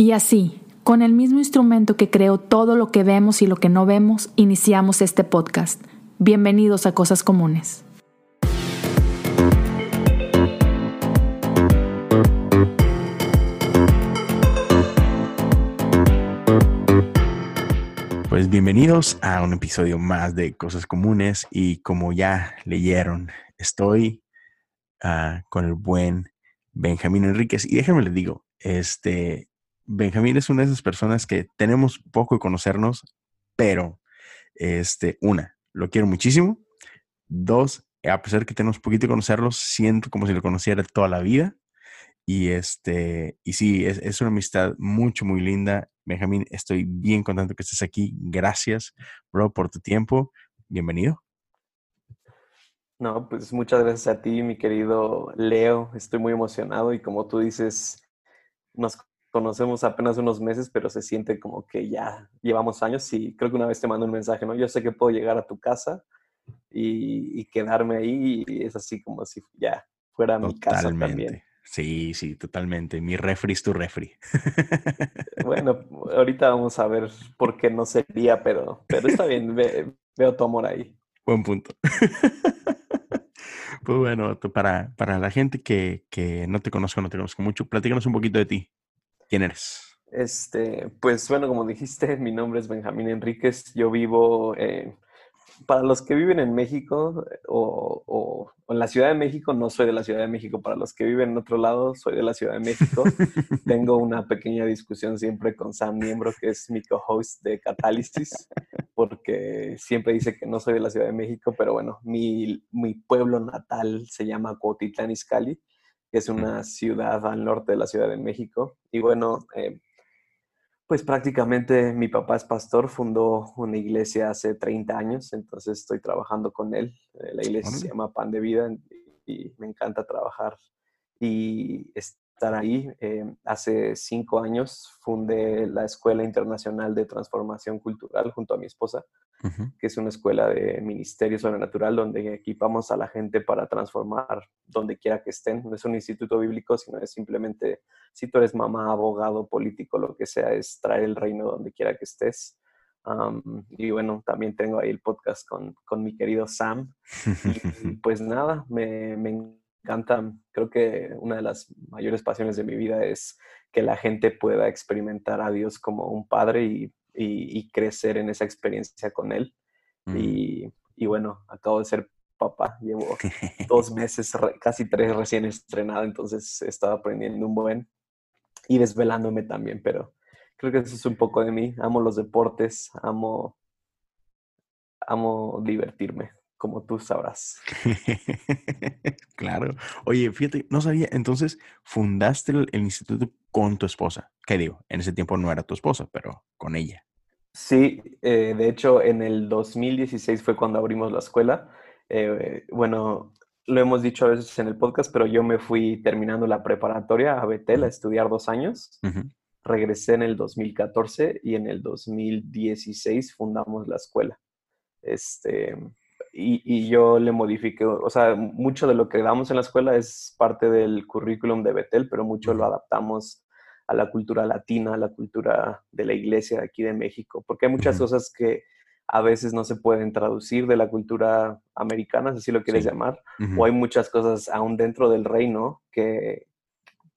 Y así, con el mismo instrumento que creó todo lo que vemos y lo que no vemos, iniciamos este podcast. Bienvenidos a Cosas Comunes. Pues bienvenidos a un episodio más de Cosas Comunes y como ya leyeron, estoy ah, con el buen Benjamín Enríquez y déjenme les digo, este, Benjamín es una de esas personas que tenemos poco de conocernos, pero, este, una, lo quiero muchísimo. Dos, a pesar de que tenemos poquito de conocerlos, siento como si lo conociera toda la vida. Y este, y sí, es, es, una amistad mucho, muy linda. Benjamín, estoy bien contento que estés aquí. Gracias, bro, por tu tiempo. Bienvenido. No, pues muchas gracias a ti, mi querido Leo. Estoy muy emocionado y como tú dices, nos conocemos apenas unos meses, pero se siente como que ya llevamos años y creo que una vez te mando un mensaje, ¿no? Yo sé que puedo llegar a tu casa y, quedarme ahí y es así como si ya fuera mi casa también. Sí, sí, totalmente. Mi refri es tu refri. Bueno, ahorita vamos a ver por qué no sería, pero, pero está bien, veo tu amor ahí. Buen punto. Pues bueno, para, para la gente que, que no te conozco, no te conozco mucho, platícanos un poquito de ti. ¿Quién eres? Este, pues bueno, como dijiste, mi nombre es Benjamín Enríquez. Yo vivo, para los que viven en México o, en la Ciudad de México, no soy de la Ciudad de México. Para los que viven en otro lado, soy de la Ciudad de México. Tengo una pequeña discusión siempre con Sam Miembro, que es mi co-host de Catálisis, porque siempre dice que no soy de la Ciudad de México, pero bueno, mi, mi pueblo natal se llama Cuautitlán Izcalli que es una ciudad al norte de la Ciudad de México. Y bueno, eh, pues prácticamente mi papá es pastor, fundó una iglesia hace 30 años, entonces estoy trabajando con él. Eh, la iglesia se llama Pan de Vida y me encanta trabajar y estar ahí. Eh, hace cinco años fundé la Escuela Internacional de Transformación Cultural junto a mi esposa que es una escuela de ministerio sobrenatural donde equipamos a la gente para transformar donde quiera que estén. No es un instituto bíblico, sino es simplemente, si tú eres mamá, abogado, político, lo que sea, es traer el reino donde quiera que estés. y bueno, también tengo ahí el podcast con, con mi querido Sam. Y pues nada, me, me encanta. Creo que una de las mayores pasiones de mi vida es que la gente pueda experimentar a Dios como un padre y y, crecer en esa experiencia con él. Mm. Y, bueno, acabo de ser papá, llevo dos meses, casi tres recién estrenado, entonces he estado aprendiendo un buen y desvelándome también, pero creo que eso es un poco de mí. Amo los deportes, amo, amo divertirme, como tú sabrás. claro. Oye, fíjate, no sabía, entonces fundaste el, instituto con tu esposa. ¿Qué digo? En ese tiempo no era tu esposa, pero con ella. Sí, eh, de hecho en el 2016 fue cuando abrimos la escuela. Eh, bueno, lo hemos dicho a veces en el podcast, pero yo me fui terminando la preparatoria a Betel a estudiar dos años. Regresé en el 2014 y en el 2016 fundamos la escuela. Este, y, y, yo le modifiqué, o sea, mucho de lo que damos en la escuela es parte del currículum de Betel, pero mucho lo adaptamos a la cultura latina, a la cultura de la iglesia aquí de México, porque hay muchas cosas que a veces no se pueden traducir de la cultura americana, si así lo quieres llamar, o hay muchas cosas aún dentro del reino que,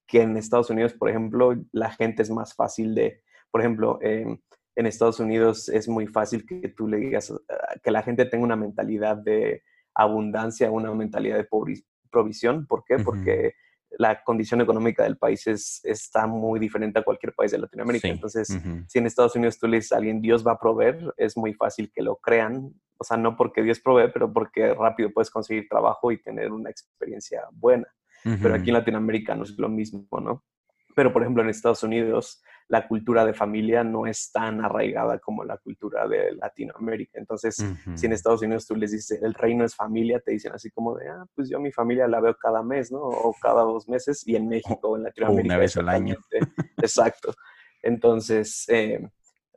que en Estados Unidos, por ejemplo, la gente es más fácil de, por ejemplo, en Estados Unidos es muy fácil que tú le digas, ah, que la gente tenga una mentalidad de abundancia, una mentalidad de provisión. ¿Por qué? Porque la condición económica del país es, está muy diferente a cualquier país de Latinoamérica. Entonces, si en Estados Unidos tú le dices a alguien Dios va a proveer, es muy fácil que lo crean. O sea, no porque Dios provee, pero porque rápido puedes conseguir trabajo y tener una experiencia buena. Pero aquí en Latinoamérica no es lo mismo, ¿no? Pero, por ejemplo, en Estados Unidos, la cultura de familia no es tan arraigada como la cultura de Latinoamérica. Entonces, si en Estados Unidos tú les dices, el reino es familia, te dicen así como de, ah, pues yo mi familia la veo cada mes, ¿no? O cada dos meses, y en México o en Latinoamérica. una vez al año. Exacto. Entonces, eh,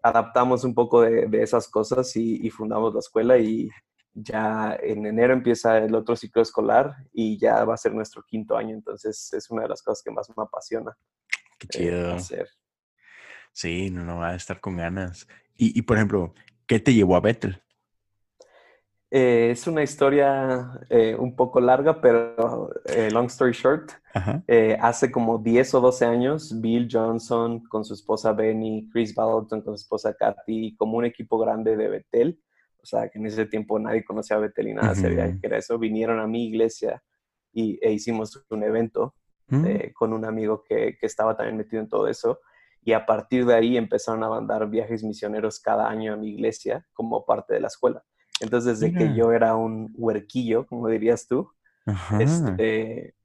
adaptamos un poco de, esas cosas y, fundamos la escuela y ya en enero empieza el otro ciclo escolar y ya va a ser nuestro quinto año. Entonces, es una de las cosas que más me apasiona. Qué chido. Sí, no, no va a estar con ganas. Y, y por ejemplo, ¿qué te llevó a Bethel? Eh, es una historia eh, un poco larga, pero eh, long story short, hace como 10 o 12 años, Bill Johnson con su esposa Benny, Chris Balton con su esposa Kathy, como un equipo grande de Betel, o sea, que en ese tiempo nadie conocía a Betel y nada sabía que era eso, vinieron a mi iglesia y, e hicimos un evento mm. con un amigo que, que estaba también metido en todo eso. Y a partir de ahí empezaron a mandar viajes misioneros cada año a mi iglesia como parte de la escuela. Entonces, desde que yo era un huerquillo, como dirías tú, este,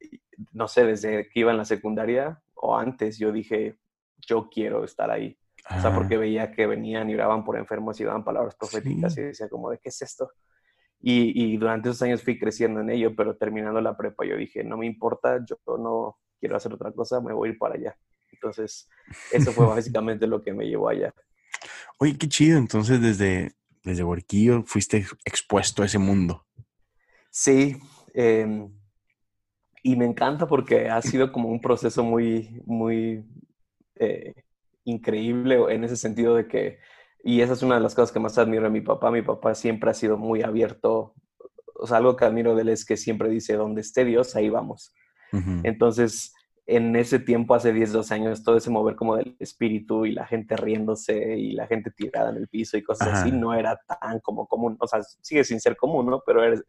no sé, desde que iba en la secundaria o antes, yo dije, yo quiero estar ahí. O sea, porque veía que venían y oraban por enfermos y daban palabras proféticas y decía como de, ¿qué es esto? Y, y, durante esos años fui creciendo en ello, pero terminando la prepa yo dije, no me importa, yo no quiero hacer otra cosa, me voy a ir para allá. Entonces, eso fue básicamente lo que me llevó allá. Oye, qué chido. Entonces, desde, desde Huerquillo fuiste expuesto a ese mundo. Sí, em, y me encanta porque ha sido como un proceso muy, muy eh, increíble en ese sentido de que, y esa es una de las cosas que más admiro de mi papá, mi papá siempre ha sido muy abierto, o sea, algo que admiro de él es que siempre dice, donde esté Dios, ahí vamos. Entonces, en ese tiempo, hace 10, 12 años, todo ese mover como del espíritu y la gente riéndose y la gente tirada en el piso y cosas así, no era tan como común. O sea, sigue sin ser común, ¿no? Pero eres,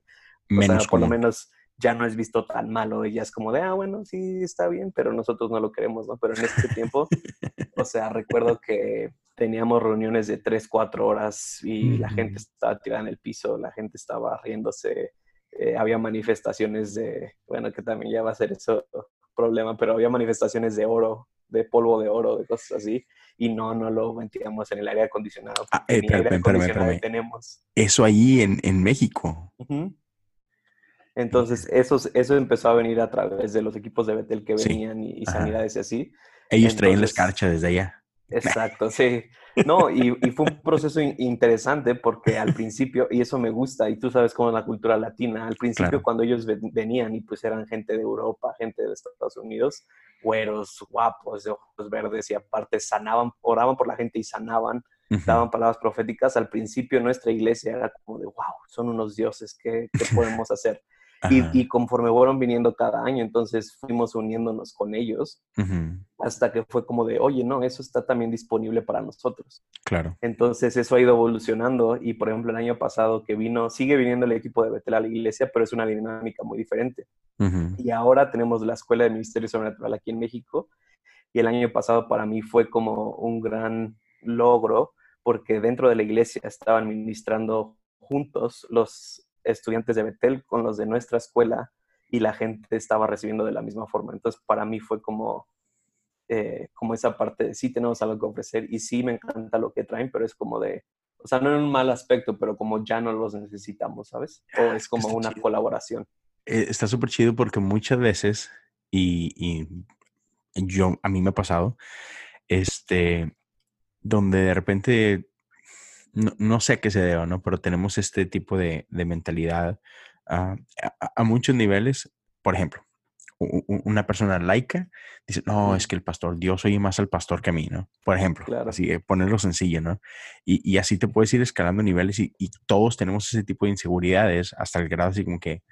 o por lo menos ya no es visto tan malo y ya es como de, ah, bueno, sí, está bien, pero nosotros no lo queremos, ¿no? Pero en ese tiempo, o sea, recuerdo que teníamos reuniones de 3, 4 horas y la gente estaba tirada en el piso, la gente estaba riéndose, eh, había manifestaciones de, bueno, que también ya va a ser eso problema, pero había manifestaciones de oro, de polvo de oro, de cosas así, y no, no lo metíamos en el aire acondicionado. Ah, eh, tenemos. Eso ahí en, en México. Entonces, eso, eso empezó a venir a través de los equipos de Betel que venían y, sanidades y así. Ellos traían la escarcha desde allá. Exacto, sí. No, y, fue un proceso interesante porque al principio, y eso me gusta, y tú sabes cómo es la cultura latina, al principio cuando ellos venían y pues eran gente de Europa, gente de Estados Unidos, güeros, guapos, de ojos verdes y aparte sanaban, oraban por la gente y sanaban, daban palabras proféticas, al principio nuestra iglesia era como de, wow, son unos dioses, ¿qué, qué podemos hacer? Y, conforme fueron viniendo cada año, entonces fuimos uniéndonos con ellos hasta que fue como de, oye, no, eso está también disponible para nosotros. Claro. Entonces eso ha ido evolucionando y por ejemplo el año pasado que vino, sigue viniendo el equipo de Betel a la iglesia, pero es una dinámica muy diferente. Y ahora tenemos la Escuela de Ministerio Sobrenatural aquí en México y el año pasado para mí fue como un gran logro porque dentro de la iglesia estaban ministrando juntos los estudiantes de Betel con los de nuestra escuela y la gente estaba recibiendo de la misma forma. Entonces, para mí fue como, eh, como esa parte de sí tenemos algo que ofrecer y sí me encanta lo que traen, pero es como de, o sea, no en un mal aspecto, pero como ya no los necesitamos, ¿sabes? O es como una colaboración. Eh, está súper chido porque muchas veces, y, y, yo, a mí me ha pasado, este, donde de repente no, sé a qué se deba, ¿no? Pero tenemos este tipo de, mentalidad ah, a, muchos niveles. Por ejemplo, una persona laica dice, no, es que el pastor, Dios oye más al pastor que a mí, ¿no? Por ejemplo, así, eh, ponerlo sencillo, ¿no? Y, así te puedes ir escalando niveles y, todos tenemos ese tipo de inseguridades hasta el grado así como que,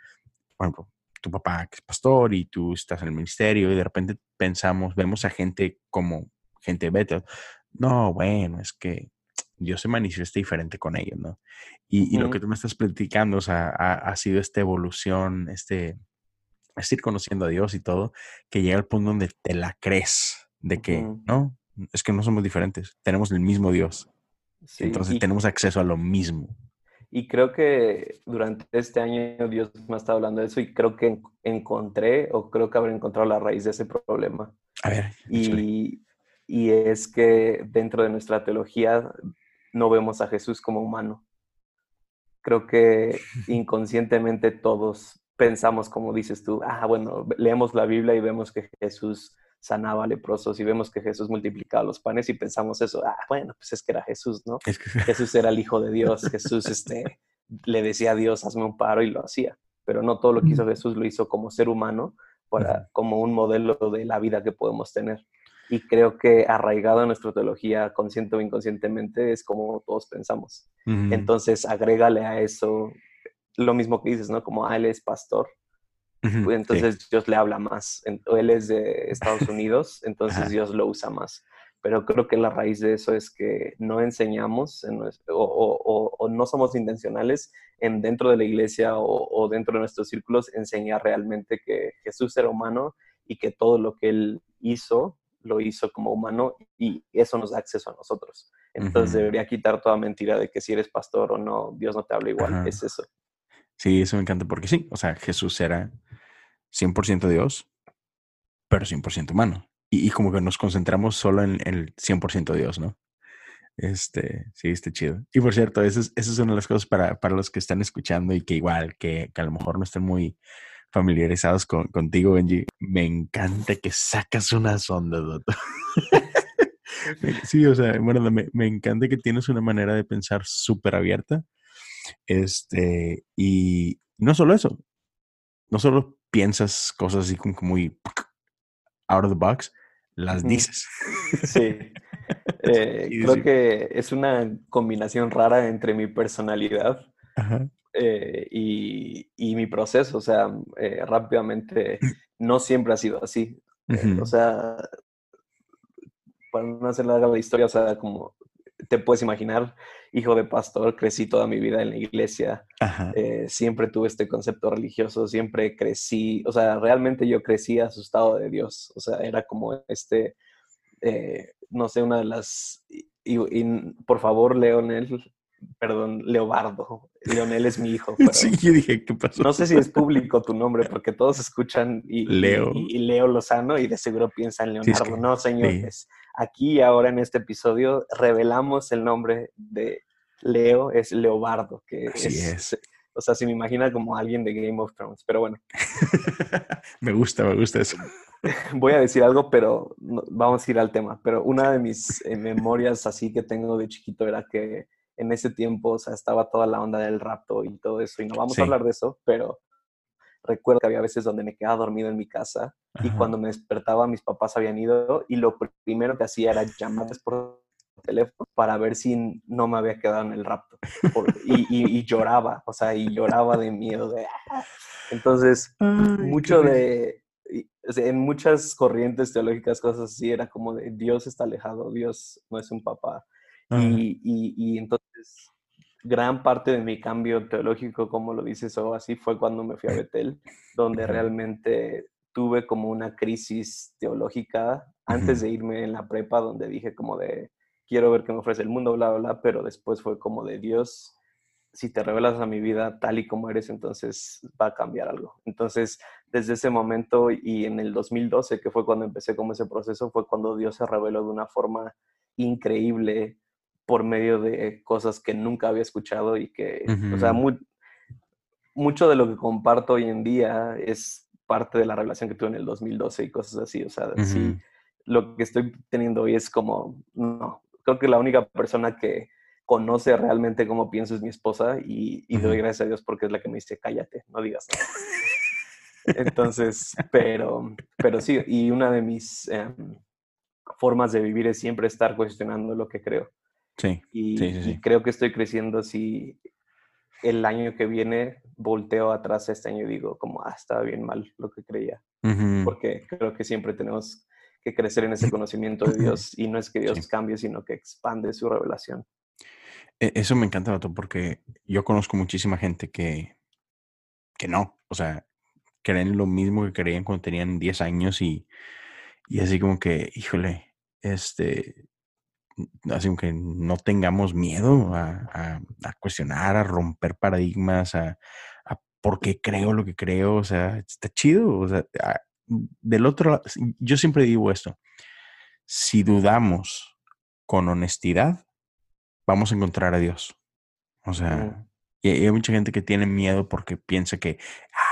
por ejemplo, tu papá que es pastor y tú estás en el ministerio y de repente pensamos, vemos a gente como gente beta. No, bueno, es que Dios se manifiesta diferente con ellos, ¿no? Y, lo que tú me estás platicando, o sea, ha, sido esta evolución, este, es ir conociendo a Dios y todo, que llega al punto donde te la crees de que, no, es que no somos diferentes, tenemos el mismo Dios. Entonces tenemos acceso a lo mismo. Y creo que durante este año Dios me ha estado hablando de eso y creo que encontré o creo que habré encontrado la raíz de ese problema. A ver. Y, y, es que dentro de nuestra teología no vemos a Jesús como humano. Creo que inconscientemente todos pensamos, como dices tú, ah, bueno, leemos la Biblia y vemos que Jesús sanaba leprosos y vemos que Jesús multiplicaba los panes y pensamos eso, ah, bueno, pues es que era Jesús, ¿no? Jesús era el Hijo de Dios, Jesús este, le decía a Dios, hazme un paro y lo hacía, pero no todo lo que hizo Jesús lo hizo como ser humano, para, como un modelo de la vida que podemos tener. Y creo que arraigado en nuestra teología, consciente o inconscientemente, es como todos pensamos. Entonces, agrégale a eso lo mismo que dices, ¿no? Como ah, él es pastor. Pues, entonces Dios le habla más. Él es de Estados Unidos, entonces Dios lo usa más pero creo que la raíz de eso es que no enseñamos o, no somos intencionales en dentro de la iglesia o, dentro de nuestros círculos enseñar realmente que Jesús era humano y que todo lo que él hizo lo hizo como humano y eso nos da acceso a nosotros. Entonces debería quitar toda mentira de que si eres pastor o no, Dios no te habla igual, es eso. Sí, eso me encanta porque sí, o sea, Jesús era 100% Dios, pero 100% humano y, como que nos concentramos solo en, el 100% Dios, ¿no? Este, sí, está chido. Y por cierto, esa es, esa es una de las cosas para, para, los que están escuchando y que igual, que, que a lo mejor no estén muy familiarizados con, contigo, Benji. Me encanta que sacas una sonda, Doto. sí, o sea, bueno, me, me, encanta que tienes una manera de pensar súper abierta. Este, y no solo eso, no solo piensas cosas así como muy out of the box, las dices. Sí. Eh, creo que es una combinación rara entre mi personalidad eh, y, mi proceso. O sea, eh, rápidamente no siempre ha sido así. o sea, para no hacer larga la historia, o sea, como te puedes imaginar, hijo de pastor, crecí toda mi vida en la iglesia, eh, siempre tuve este concepto religioso, siempre crecí, o sea, realmente yo crecí asustado de Dios, o sea, era como este, eh, no sé, una de las, y, por favor, Leonel, perdón, Leobardo. Leonel es mi hijo. sí, yo dije, ¿qué pasó? No sé si es público tu nombre, porque todos escuchan y Leo, y, Leo Lozano y de seguro piensan Leonardo. no, señores. Aquí ahora en este episodio revelamos el nombre de Leo, es Leobardo, que es, O sea, se me imagina como alguien de Game of Thrones, pero bueno. me gusta, me gusta eso. Voy a decir algo, pero vamos a ir al tema. Pero una de mis eh, memorias así que tengo de chiquito era que en ese tiempo, o sea, estaba toda la onda del rapto y todo eso, y no vamos a hablar de eso, pero recuerdo que había veces donde me quedaba dormido en mi casa y cuando me despertaba mis papás habían ido y lo primero que hacía era llamarles por teléfono para ver si no me había quedado en el rapto. y, lloraba, o sea, y lloraba de miedo. De, ah". Entonces, mucho de... en muchas corrientes teológicas, cosas así, era como de Dios está alejado, Dios no es un papá. Y, y, entonces gran parte de mi cambio teológico, como lo dices o así, fue cuando me fui a Betel, donde realmente tuve como una crisis teológica antes de irme en la prepa, donde dije como de, quiero ver qué me ofrece el mundo, bla, bla, bla, pero después fue como de Dios, si te revelas a mi vida tal y como eres, entonces va a cambiar algo. Entonces, desde ese momento y en el 2012, que fue cuando empecé como ese proceso, fue cuando Dios se reveló de una forma increíble por medio de cosas que nunca había escuchado y que, o sea, mucho de lo que comparto hoy en día es parte de la relación que tuve en el 2012 y cosas así. O sea, sí, lo que estoy teniendo hoy es como, no, creo que la única persona que conoce realmente cómo pienso es mi esposa y, doy gracias a Dios porque es la que me dice, cállate, no digas nada. Entonces, pero, pero sí, y una de mis em, formas de vivir es siempre estar cuestionando lo que creo. Sí, y, creo que estoy creciendo si el año que viene volteo atrás este año y digo como, ah, estaba bien mal lo que creía. Porque creo que siempre tenemos que crecer en ese conocimiento de Dios y no es que Dios cambie, sino que expande su revelación. E, eso me encanta, Bato, porque yo conozco muchísima gente que, que no, o sea, creen lo mismo que creían cuando tenían 10 años y, y así como que, híjole, este, así que no tengamos miedo a, cuestionar, a romper paradigmas, a, por qué creo lo que creo, o sea, está chido, o sea, del otro lado, yo siempre digo esto, si dudamos con honestidad, vamos a encontrar a Dios. O sea, y hay mucha gente que tiene miedo porque piensa que,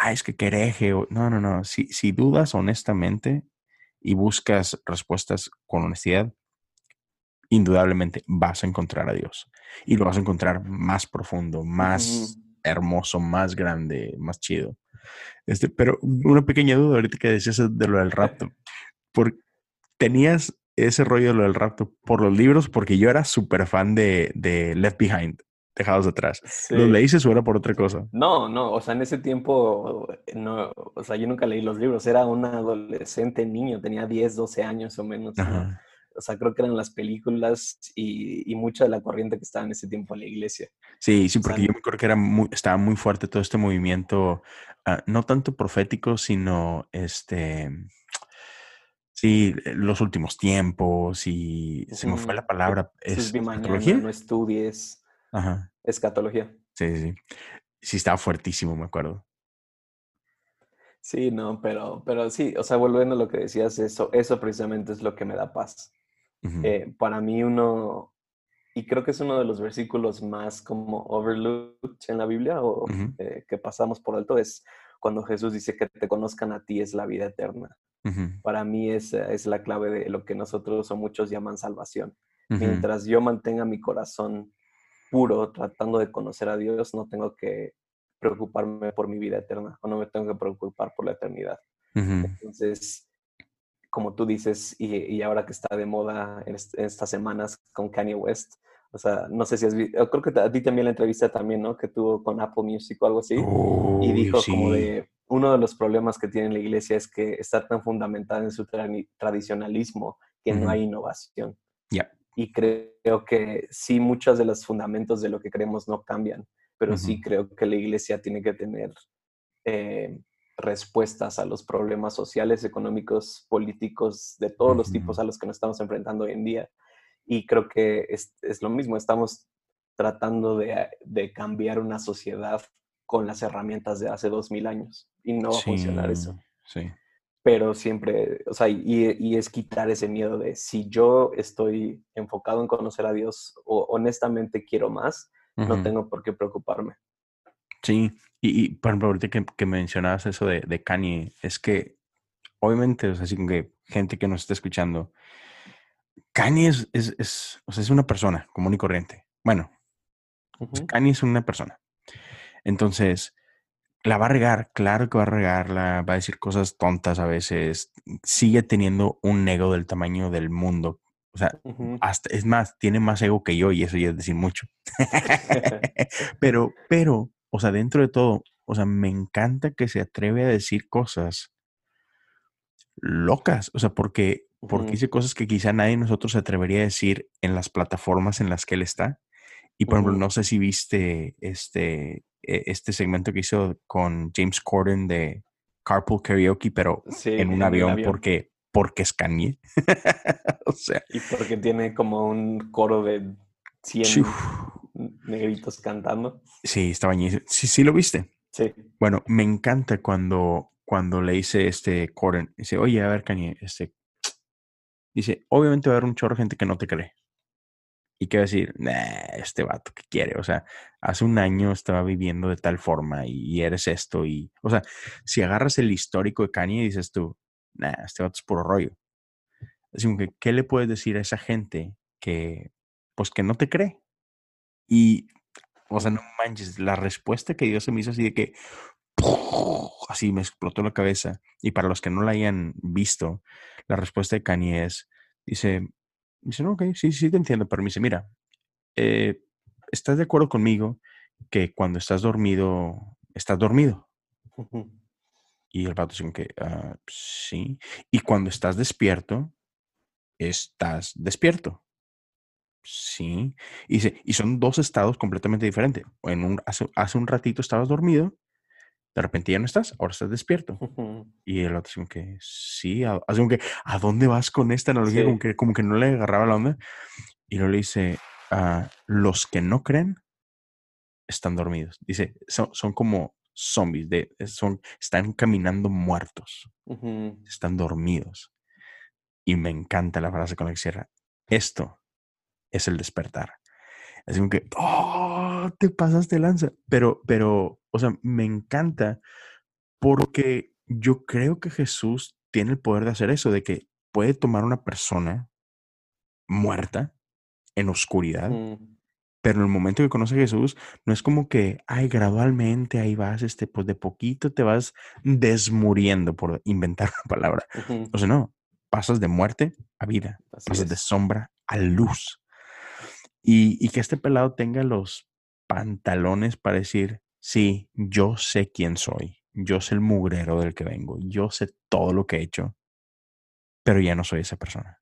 ah, es que quereje. No, no, no. Si, si dudas honestamente y buscas respuestas con honestidad, indudablemente vas a encontrar a Dios. Y lo vas a encontrar más profundo, más hermoso, más grande, más chido. Este, pero una pequeña duda ahorita que decías de lo del rapto. Por, ¿Tenías ese rollo de lo del rapto por los libros, porque yo era súper fan de, de Left Behind, Dejados Atrás. ¿Los leíste o era por otra cosa? No, no, o sea, en ese tiempo, no, o sea, yo nunca leí los libros, era un adolescente niño, tenía 10, 12 años o menos. O sea, creo que eran las películas y, y, mucha de la corriente que estaba en ese tiempo en la iglesia. Sí, sí, porque yo me acuerdo que era muy, estaba muy fuerte todo este movimiento, ah, no tanto profético, sino este Sí, eh, los últimos tiempos y se me fue la palabra. Es, escatología. no estudies. Ajá. Escatología. Sí, sí. Sí, estaba fuertísimo, me acuerdo. Sí, no, pero, pero sí, o sea, volviendo a lo que decías, eso, eso precisamente es lo que me da paz. Eh, para mí uno, y creo que es uno de los versículos más como overlooked en la Biblia o eh, que pasamos por alto, es cuando Jesús dice que te conozcan a ti es la vida eterna. Para mí esa es la clave de lo que nosotros o muchos llaman salvación. Mientras yo mantenga mi corazón puro tratando de conocer a Dios, no tengo que preocuparme por mi vida eterna o no me tengo que preocupar por la eternidad. Entonces, como tú dices, y, ahora que está de moda en, estas semanas con Kanye West, o sea, no sé si has visto, creo que a ti también la entrevista también, ¿no? Que tuvo con Apple Music o algo así. y dijo como de, uno de los problemas que tiene la iglesia es que está tan fundamentada en su tradicionalismo que no hay innovación. Y creo que sí, muchos de los fundamentos de lo que creemos no cambian, pero sí creo que la iglesia tiene que tener eh, respuestas a los problemas sociales, económicos, políticos, de todos los tipos a los que nos estamos enfrentando hoy en día. Y creo que es, lo mismo, estamos tratando de, de cambiar una sociedad con las herramientas de hace dos mil años y no va a funcionar eso. Sí. Pero siempre, o sea, y, y, es quitar ese miedo de si yo estoy enfocado en conocer a Dios o honestamente quiero más, no tengo por qué preocuparme. Sí, y, y por ejemplo, ahorita que, que mencionabas eso de, de, Kanye, es que obviamente, o sea, así que gente que nos está escuchando, Kanye es, es, es, o sea, es una persona común y corriente. Bueno, Kanye es una persona. Entonces, la va a regar, claro que va a regarla, va a decir cosas tontas a veces, sigue teniendo un ego del tamaño del mundo. O sea, hasta, es más, tiene más ego que yo y eso ya es decir mucho. pero, pero, o sea, dentro de todo, o sea, me encanta que se atreve a decir cosas locas, o sea, porque, porque dice cosas que quizá nadie de nosotros se atrevería a decir en las plataformas en las que él está. Y por ejemplo, no sé si viste este, e, este segmento que hizo con James Corden de Carpool Karaoke, pero en, un, avión porque, porque es Kanye. o sea. Y porque tiene como un coro de 100 negritos cantando. Sí, estaba Sí, sí lo viste. Sí. Bueno, me encanta cuando, cuando le dice este Corden, dice, oye, a ver, Kanye, este, dice, obviamente va a haber un chorro de gente que no te cree y que decir, este vato, ¿qué quiere? O sea, hace un año estaba viviendo de tal forma y eres esto. Y, o sea, si agarras el histórico de Kanye y dices tú, nah, este vato es puro rollo. Así que, ¿qué le puedes decir a esa gente que, pues, que no te cree? Y, o sea, no manches, la respuesta que dio se me hizo así de que, así me explotó la cabeza. Y para los que no la hayan visto, la respuesta de Kanye es, dice, dice, no, ok, sí, sí te entiendo, pero me dice, mira, eh, ¿estás de acuerdo conmigo que cuando estás dormido, estás dormido? Y el vato dice que, ah, sí. Y cuando estás despierto, estás despierto. Sí. Y dice, y son dos estados completamente diferentes. En un, hace, hace un ratito estabas dormido de repente ya no estás, ahora estás despierto. Y el otro como que, sí, así como que, ¿a dónde vas con esta analogía? Como, que, como que no le agarraba la onda. Y luego le dice, ah, los que no creen están dormidos. Dice, son, son como zombies, de, son, están caminando muertos, están dormidos. Y me encanta la frase con la que cierra. Esto es el despertar. Así como que, oh, te pasaste lanza. Pero, pero, o sea, me encanta porque yo creo que Jesús tiene el poder de hacer eso, de que puede tomar una persona muerta en oscuridad, pero en el momento que conoce a Jesús, no es como que, ay, gradualmente ahí vas, este, pues de poquito te vas desmuriendo, por inventar una palabra. O sea, no, pasas de muerte a vida, Así pasas de sombra a luz. Y, y que este pelado tenga los pantalones para decir, sí, yo sé quién soy, yo sé el mugrero del que vengo, yo sé todo lo que he hecho, pero ya no soy esa persona.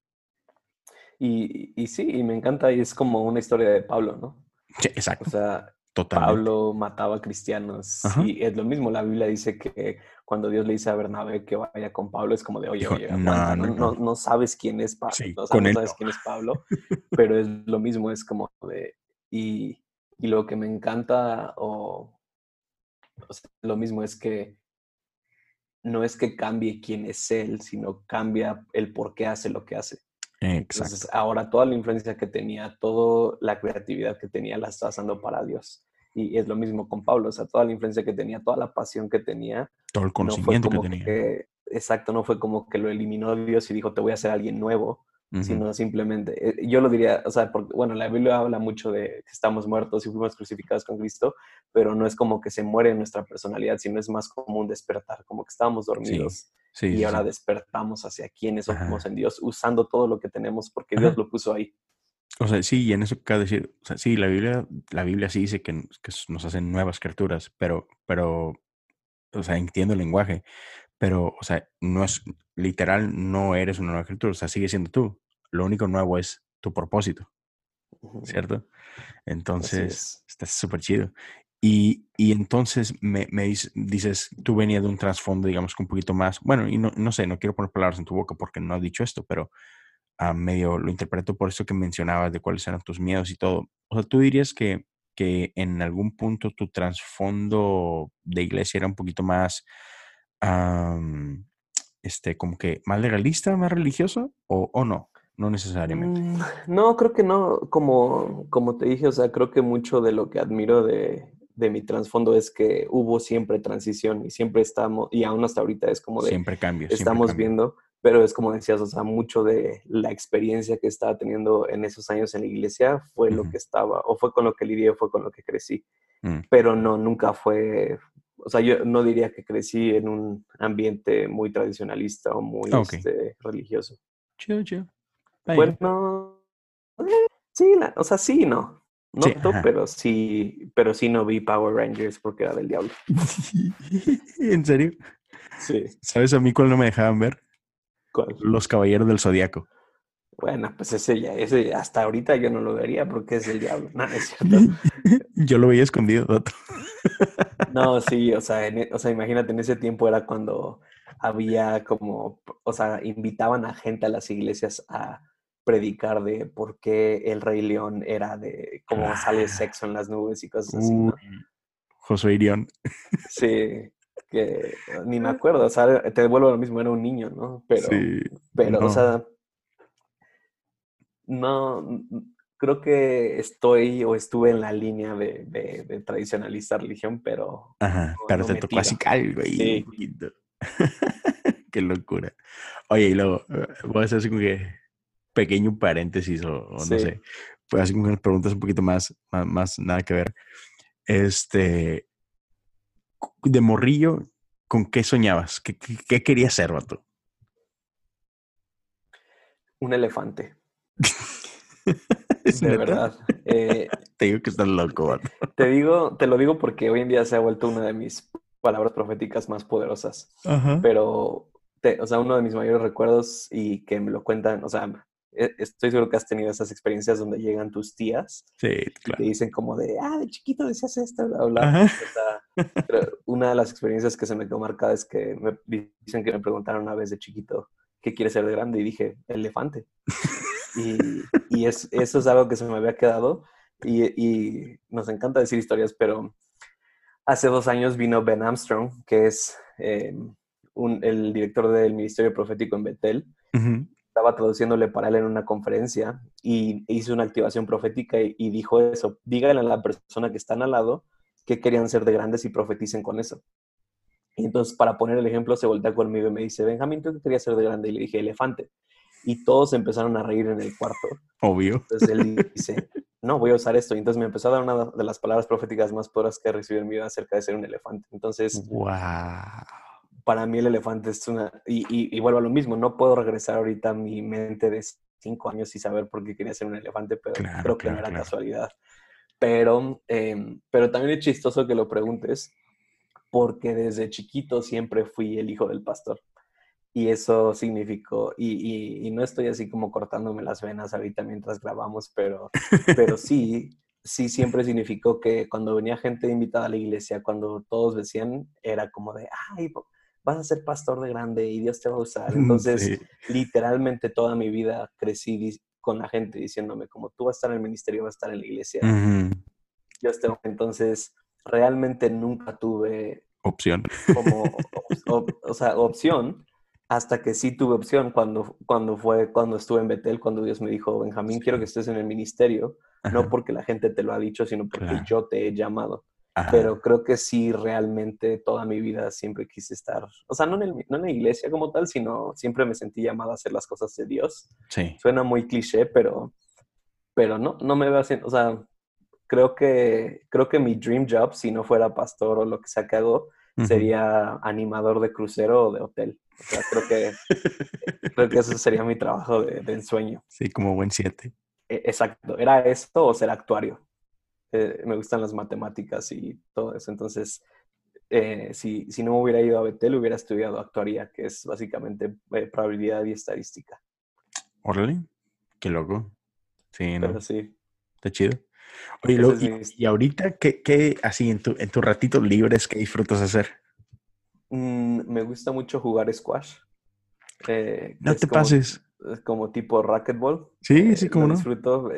Y, y sí, y me encanta, y es como una historia de Pablo, ¿no? Sí, O exacto, sea, totalmente. Pablo mataba cristianos Ajá. y es lo mismo. La Biblia dice que cuando Dios le dice a Bernabé que vaya con Pablo, es como de, oye, oye, "No, aguanta, no, no, no". no- no sabes quién es Pablo, Sí, o sea, con no sabes quién es Pablo, pero es lo mismo, es como de, y, y lo que me encanta, o, o sea, lo mismo es que no es que cambie quién es él, sino cambia el por qué hace lo que hace. Exacto. Entonces, ahora toda la influencia que tenía, toda la creatividad que tenía, la está usando para Dios. Y es lo mismo con Pablo, o sea, toda la influencia que tenía, toda la pasión que tenía, Todo el no conocimiento que tenía. que, exacto, no fue como que lo eliminó Dios y dijo, te voy a hacer alguien nuevo, sino simplemente, eh, yo lo diría, o sea, porque, bueno, la Biblia habla mucho de que estamos muertos y fuimos crucificados con Cristo, pero no es como que se muere nuestra personalidad, sino es más como un despertar, como que estábamos dormidos Sí, y ahora sí. despertamos hacia quiénes somos en Dios, usando todo lo que tenemos porque Ajá. Dios lo puso ahí. O sea, sí, y en eso cabe decir, o sea, sí, la Biblia, la Biblia sí dice que, que nos hacen nuevas criaturas, pero, pero, o sea, entiendo el lenguaje, pero, o sea, no es, literal, no eres una nueva criatura, o sea, sigue siendo tú. Lo único nuevo es tu propósito. ¿cierto? Entonces, es. está súper chido. Y, y entonces me, me dice- dices, tú venías de un trasfondo, digamos, que un poquito más, bueno, y no, no sé, no quiero poner palabras en tu boca porque no has dicho esto, pero a medio lo interpreto por eso que mencionabas de cuáles eran tus miedos y todo. O sea, tú dirías que, que en algún punto tu trasfondo de iglesia era un poquito más, am, este, como que más legalista, más religioso, o, o no, no necesariamente. Mm, No, creo que no, como, como te dije, o sea, creo que mucho de lo que admiro de, de mi trasfondo es que hubo siempre transición y siempre estamos, y aún hasta ahorita es como de, Siempre cambio, siempre estamos cambio. viendo, pero es como decías, o sea, mucho de la experiencia que estaba teniendo en esos años en la iglesia fue lo que estaba, o fue con lo que lidié, fue con lo que crecí, Mm, pero no, nunca fue, o sea, yo no diría que crecí en un ambiente muy tradicionalista o muy Ok. este, religioso. Bueno, sí, la- o sea, sí, no. No Sí, pero sí, pero sí no vi Power Rangers porque era del diablo. ¿En serio? Sí. ¿Sabes a mí cuál no me dejaban ver? Los Caballeros del Zodiaco. Bueno, pues ese ya, ese hasta ahorita yo no lo vería porque es el diablo. No, es cierto. Yo lo veía escondido, dato. No, sí, o sea, en e- o sea, imagínate, en ese tiempo era cuando había como, o sea, invitaban a gente a las iglesias a predicar de por qué el Rey León era de cómo sale Ah. sexo en las nubes y cosas así, ¿no? Uy, Josué Irión. Sí, que ni me acuerdo, o sea, te devuelvo lo mismo, era un niño, ¿no? Pero, sí. pero, no. o sea, no, creo que estoy o estuve en la línea de, de- de tradicionalista religión, pero Ajá, no- pero no te tocó así algo ahí. Sí. un poquito. Qué locura. Oye, y luego eh, voy a hacer así como que pequeño paréntesis o, o no Sí. sé. Pues así como unas preguntas un poquito más, más, más nada que ver. Este, de morrillo, ¿con qué soñabas? ¿Qué, qué, qué querías ser, vato? Un elefante, ¿Es de neta? verdad. Eh, Te digo que estás loco, vato. te digo, te lo digo porque hoy en día se ha vuelto una de mis palabras proféticas más poderosas. Ajá. pero, te- o sea, uno de mis mayores recuerdos y que me lo cuentan, o sea, estoy seguro que has tenido esas experiencias donde llegan tus tías Sí, y te dicen como de, ah, de chiquito decías esto, bla, bla. Ajá. O sea, pero una de las experiencias que se me quedó marcada es que me dicen que me preguntaron una vez de chiquito, ¿qué quieres ser de grande? Y dije, elefante. Y, y es, eso es algo que se me había quedado y, y nos encanta decir historias, pero hace dos años vino Ben Armstrong, que es eh, un- el director del Ministerio Profético en Betel. Ujú. Estaba traduciéndole para él en una conferencia y hizo una activación profética y, y dijo eso, díganle a la persona que están al lado que querían ser de grandes y profeticen con eso. Y entonces, para poner el ejemplo, se voltea conmigo y me dice, Benjamín, ¿tú qué querías ser de grande? Y le dije, elefante. Y todos empezaron a reír en el cuarto. Obvio. Entonces él dice, no, voy a usar esto. Y entonces me empezó a dar una de las palabras proféticas más poderosas que he recibido en mi vida acerca de ser un elefante. Entonces, Wow. Para mí el elefante es una... Y, vuelvo a lo mismo, no puedo regresar ahorita a mi mente de cinco años y saber por qué quería ser un elefante, pero creo que no era casualidad. Pero, em, pero también es chistoso que lo preguntes, porque desde chiquito siempre fui el hijo del pastor. Y eso significó, y, y, no estoy así como cortándome las venas ahorita mientras grabamos, pero, pero sí, sí siempre significó que cuando venía gente invitada a la iglesia, cuando todos decían, era como de, ay, vas a ser pastor de grande y Dios te va a usar. Entonces, literalmente toda mi vida crecí con la gente diciéndome, como tú vas a estar en el ministerio, vas a estar en la iglesia. Dios te Entonces, realmente nunca tuve... Opción. Como, o sea, opción hasta que sí tuve opción cuando, cuando fue, cuando estuve en Betel, cuando Dios me dijo, Benjamín, quiero que estés en el ministerio, no porque la gente te lo ha dicho, sino porque yo te he llamado. Pero creo que sí, realmente toda mi vida siempre quise estar, o sea, no en, el, no en la iglesia como tal, sino siempre me sentí llamado a hacer las cosas de Dios. Sí. Suena muy cliché, pero, pero no, no me veo haciendo, o sea, creo que, creo que mi dream job, si no fuera pastor o lo que sea que hago, sería animador de crucero o de hotel. O sea, creo que, creo que eso sería mi trabajo de, ensueño. Sí, como buen siete. E, exacto. ¿Era esto o ser actuario? Eh, me gustan las matemáticas y todo eso. Entonces, eh, si, si, no me hubiera ido a Betel, hubiera estudiado actuaría, que es básicamente eh, probabilidad y estadística. Órale, qué loco. Sí, ¿no? Pero sí. Está chido. Oye, y, ahorita, ¿qué, qué así en tu, en tu ratito libres, qué disfrutas hacer? Mm, me gusta mucho jugar squash. Eh, no te pases. Como tipo racquetball. Sí, sí, como no. Disfruto.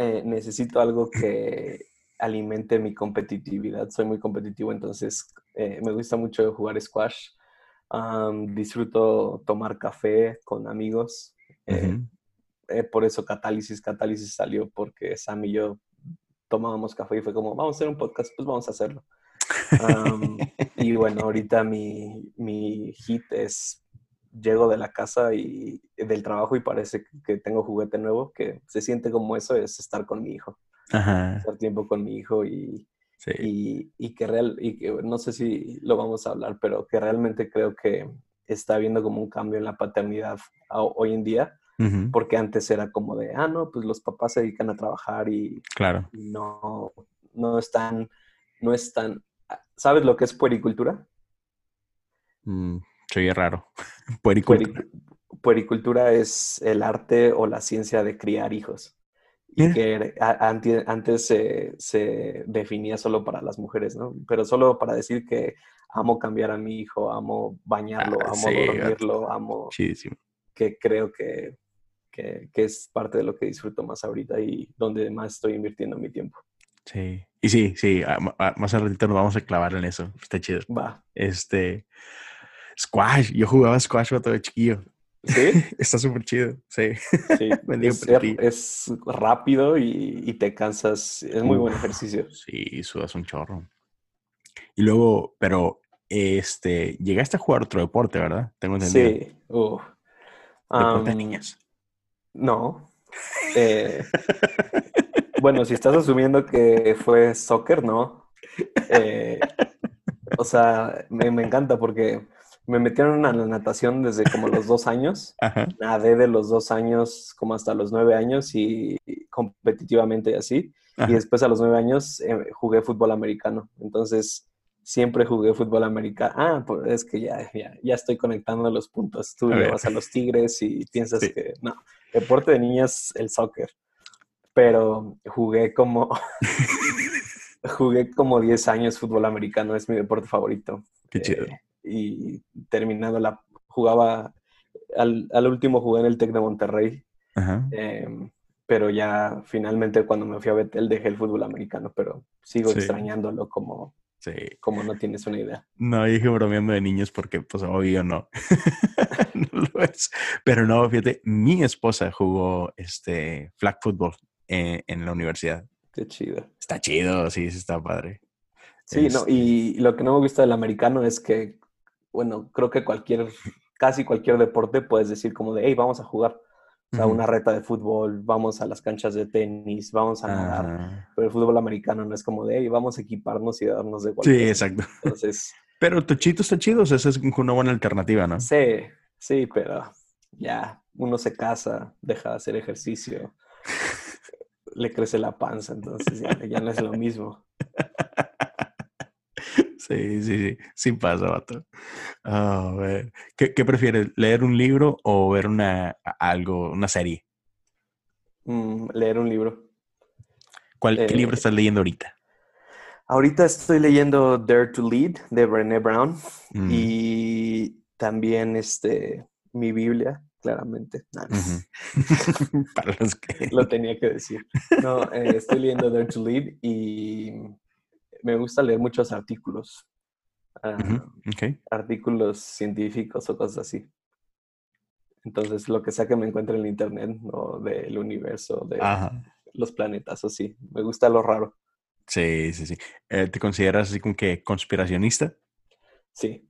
Eh, es, necesito algo que alimente mi competitividad. Soy muy competitivo, entonces me gusta mucho jugar squash. disfruto tomar café con amigos. por eso Catálisis, Catálisis salió porque Sam y yo tomábamos café y fue como, vamos a hacer un podcast, pues vamos a hacerlo y bueno, ahorita mi, mi hit es, llego de la casa y del trabajo y parece que tengo juguete nuevo, que se siente como eso, es estar con mi hijo. Estar tiempo con mi hijo y, y, y, que real, y que no sé si lo vamos a hablar, pero que realmente creo que está habiendo como un cambio en la paternidad hoy en día. Porque antes era como de, ah, no, pues los papás se dedican a trabajar y, claro. no, no están, no están ¿Sabes lo que es puericultura? Mm, soy raro. puericultura. puericultura es el arte o la ciencia de criar hijos. Y que antes se, definía solo para las mujeres, ¿no? Pero solo para decir que amo cambiar a mi hijo, amo bañarlo, ah, amo dormirlo, amo... Que creo que, que, que es parte de lo que disfruto más ahorita y donde más estoy invirtiendo mi tiempo. Sí. Y sí, sí, más al ratito nos vamos a clavar en eso. Está chido. Va. Este. Squash. Yo jugaba squash todo chiquillo. ¿Sí? Está súper chido. Sí. sí. es, rápido y, te cansas. Es muy buen ejercicio. Sí, sudas un chorro. Y luego, pero, este, llegaste a jugar otro deporte, ¿verdad? Tengo entendido. Sí. ¿Deporte de niñas? No. Eh, Bueno, si estás asumiendo que fue soccer, ¿no? Eh, o sea, me, encanta porque me metieron a la natación desde como los dos años. Nadé de los dos años como hasta los nueve años y competitivamente así. Y después a los nueve años eh, jugué fútbol americano. Entonces, siempre jugué fútbol americano. Ah, pues es que ya, ya, estoy conectando los puntos. Tú le vas a los Tigres y piensas que no. Deporte de niñas, el soccer pero jugué como, jugué como 10 años fútbol americano, es mi deporte favorito. Qué chido. Eh, y terminando la, jugaba, al, al, último jugué en el TEC de Monterrey. Em, pero ya finalmente cuando me fui a Betel dejé el fútbol americano, pero sigo extrañándolo como, Sí. Como no tienes una idea. No, dije bromeando de niños porque, pues, obvio no. no lo es. Pero no, fíjate, mi esposa jugó este flag football en, la universidad. Qué chido. Está chido, sí, está padre. Sí, no, este y lo que no me gusta del americano es que, bueno, creo que cualquier, casi cualquier deporte puedes decir como de, hey, vamos a jugar. O sea, una reta de fútbol, vamos a las canchas de tenis, vamos a nadar. Pero el fútbol americano no es como de, hey, vamos a equiparnos y darnos de cualquier. Sí, exacto. Entonces, Pero Tochito está chido, o sea, esa es una buena alternativa, ¿no? Sí, sí, pero ya uno se casa, deja de hacer ejercicio, le crece la panza, entonces ya, no es lo mismo. Sí, sí, sí, sí pasa, vato. a ver. ¿Qué, ¿Qué, prefieres, leer un libro o ver una, algo, una serie? Mm, leer un libro. ¿Cuál, ¿Qué libro eh, estás leyendo ahorita? Ahorita estoy leyendo Dare to Lead de Brené Brown mm. y también este, mi Biblia, claramente. Para los que... Lo tenía que decir. No, eh, estoy leyendo Dare to Lead y me gusta leer muchos artículos. Artículos científicos o cosas así. Entonces, lo que sea que me encuentre en el internet o del universo, de los planetas, o sí. Me gusta lo raro. Sí, sí, sí. Eh, ¿Te consideras así como que conspiracionista? Sí.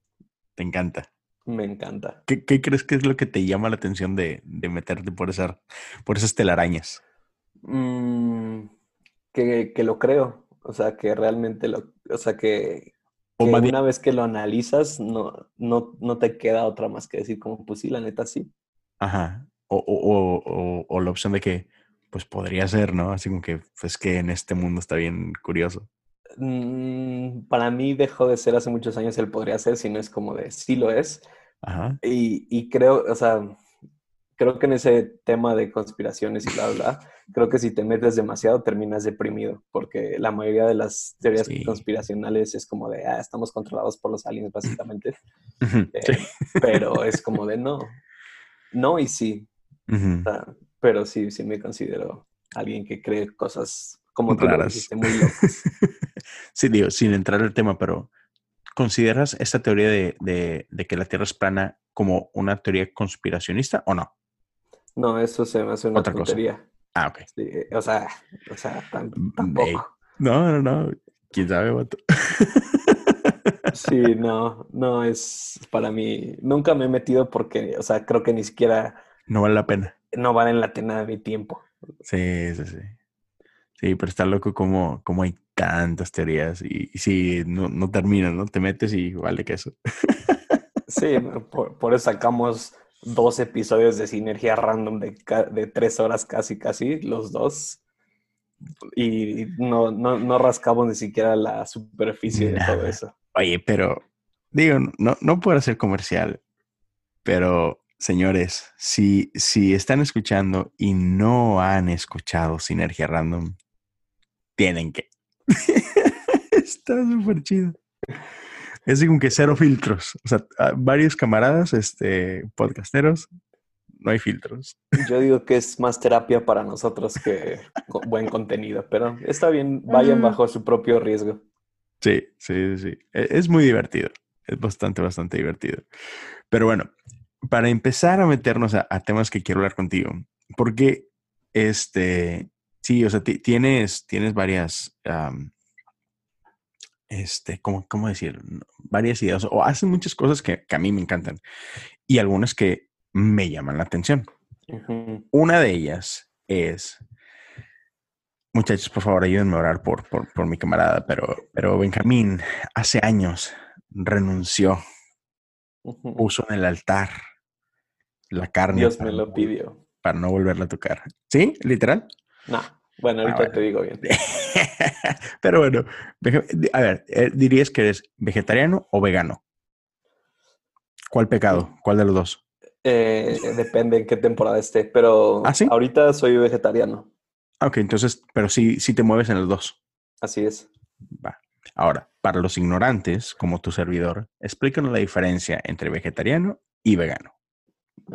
¿Te encanta? Me encanta. ¿Qué, crees que es lo que te llama la atención de, meterte por, esa, por esas telarañas? Mm, que, lo creo. O sea, que realmente lo. O sea, que, una vez que lo analizas, no, no, no te queda otra más que decir, como, pues sí, la neta sí. Ajá. O, o, o la opción de que pues podría ser, ¿no? Así como que, pues que en este mundo está bien curioso. Mm, para mí dejó de ser hace muchos años el podría ser, si no es como de sí lo es. Ajá. Y, y creo, o sea, creo que en ese tema de conspiraciones y bla, bla, creo que si te metes demasiado terminas deprimido, porque la mayoría de las teorías conspiracionales es como de, ah, estamos controlados por los aliens, básicamente. Eh, pero es como de, no, no y sí. o sea, pero sí, sí me considero alguien que cree cosas como tú Raras. muy locas. sí, digo, sin entrar al tema, pero ¿consideras esta teoría de, que la Tierra es plana como una teoría conspiracionista o no? No, eso se me hace una Otra tontería. Ah, ok. Sí, o sea, o sea mm, tampoco. No, no, no. ¿Quién sabe, vato? Sí, no, no es para mí. Nunca me he metido porque, o sea, creo que ni siquiera. No vale la pena no valen la pena mi tiempo. Sí, sí, sí. Sí, pero está loco como, como hay tantas teorías y, si no, no terminan, ¿no? Te metes y vale que eso. Sí, por, eso sacamos dos episodios de sinergia random de, de, tres horas casi, casi, los dos. Y no, no, no rascamos ni siquiera la superficie de todo eso. Oye, pero digo, no, no puedo ser comercial, pero señores, si, si están escuchando y no han escuchado Sinergia Random, tienen que. Está súper chido. Es como que cero filtros. O sea, varios camaradas, este, podcasteros, no hay filtros. Yo digo que es más terapia para nosotros que buen contenido, pero está bien, vayan bajo su propio riesgo. Sí, sí, sí. E, es muy divertido. Es bastante, bastante divertido. Pero bueno, para empezar a meternos a, temas que quiero hablar contigo, porque este, sí, o sea, tienes, tienes varias, este, ¿cómo, ¿cómo, decir? Varias ideas o haces muchas cosas que, a mí me encantan y algunas que me llaman la atención. Una de ellas es, muchachos, por favor, ayúdenme a orar por, por, mi camarada, pero, pero Benjamín hace años renunció, puso en el altar la carne. Dios me lo pidió. Para no volverla a tocar. ¿Sí? ¿Literal? No. Bueno, ah, ahorita te digo bien. Pero bueno, a ver, eh, ¿dirías que eres vegetariano o vegano? ¿Cuál pecado? ¿Cuál de los dos? Eh, depende en qué temporada esté, pero ¿Ah, ahorita soy vegetariano. Ok, entonces, pero sí, sí te mueves en los dos. Así es. Va. Ahora, para los ignorantes, como tu servidor, explícanos la diferencia entre vegetariano y vegano.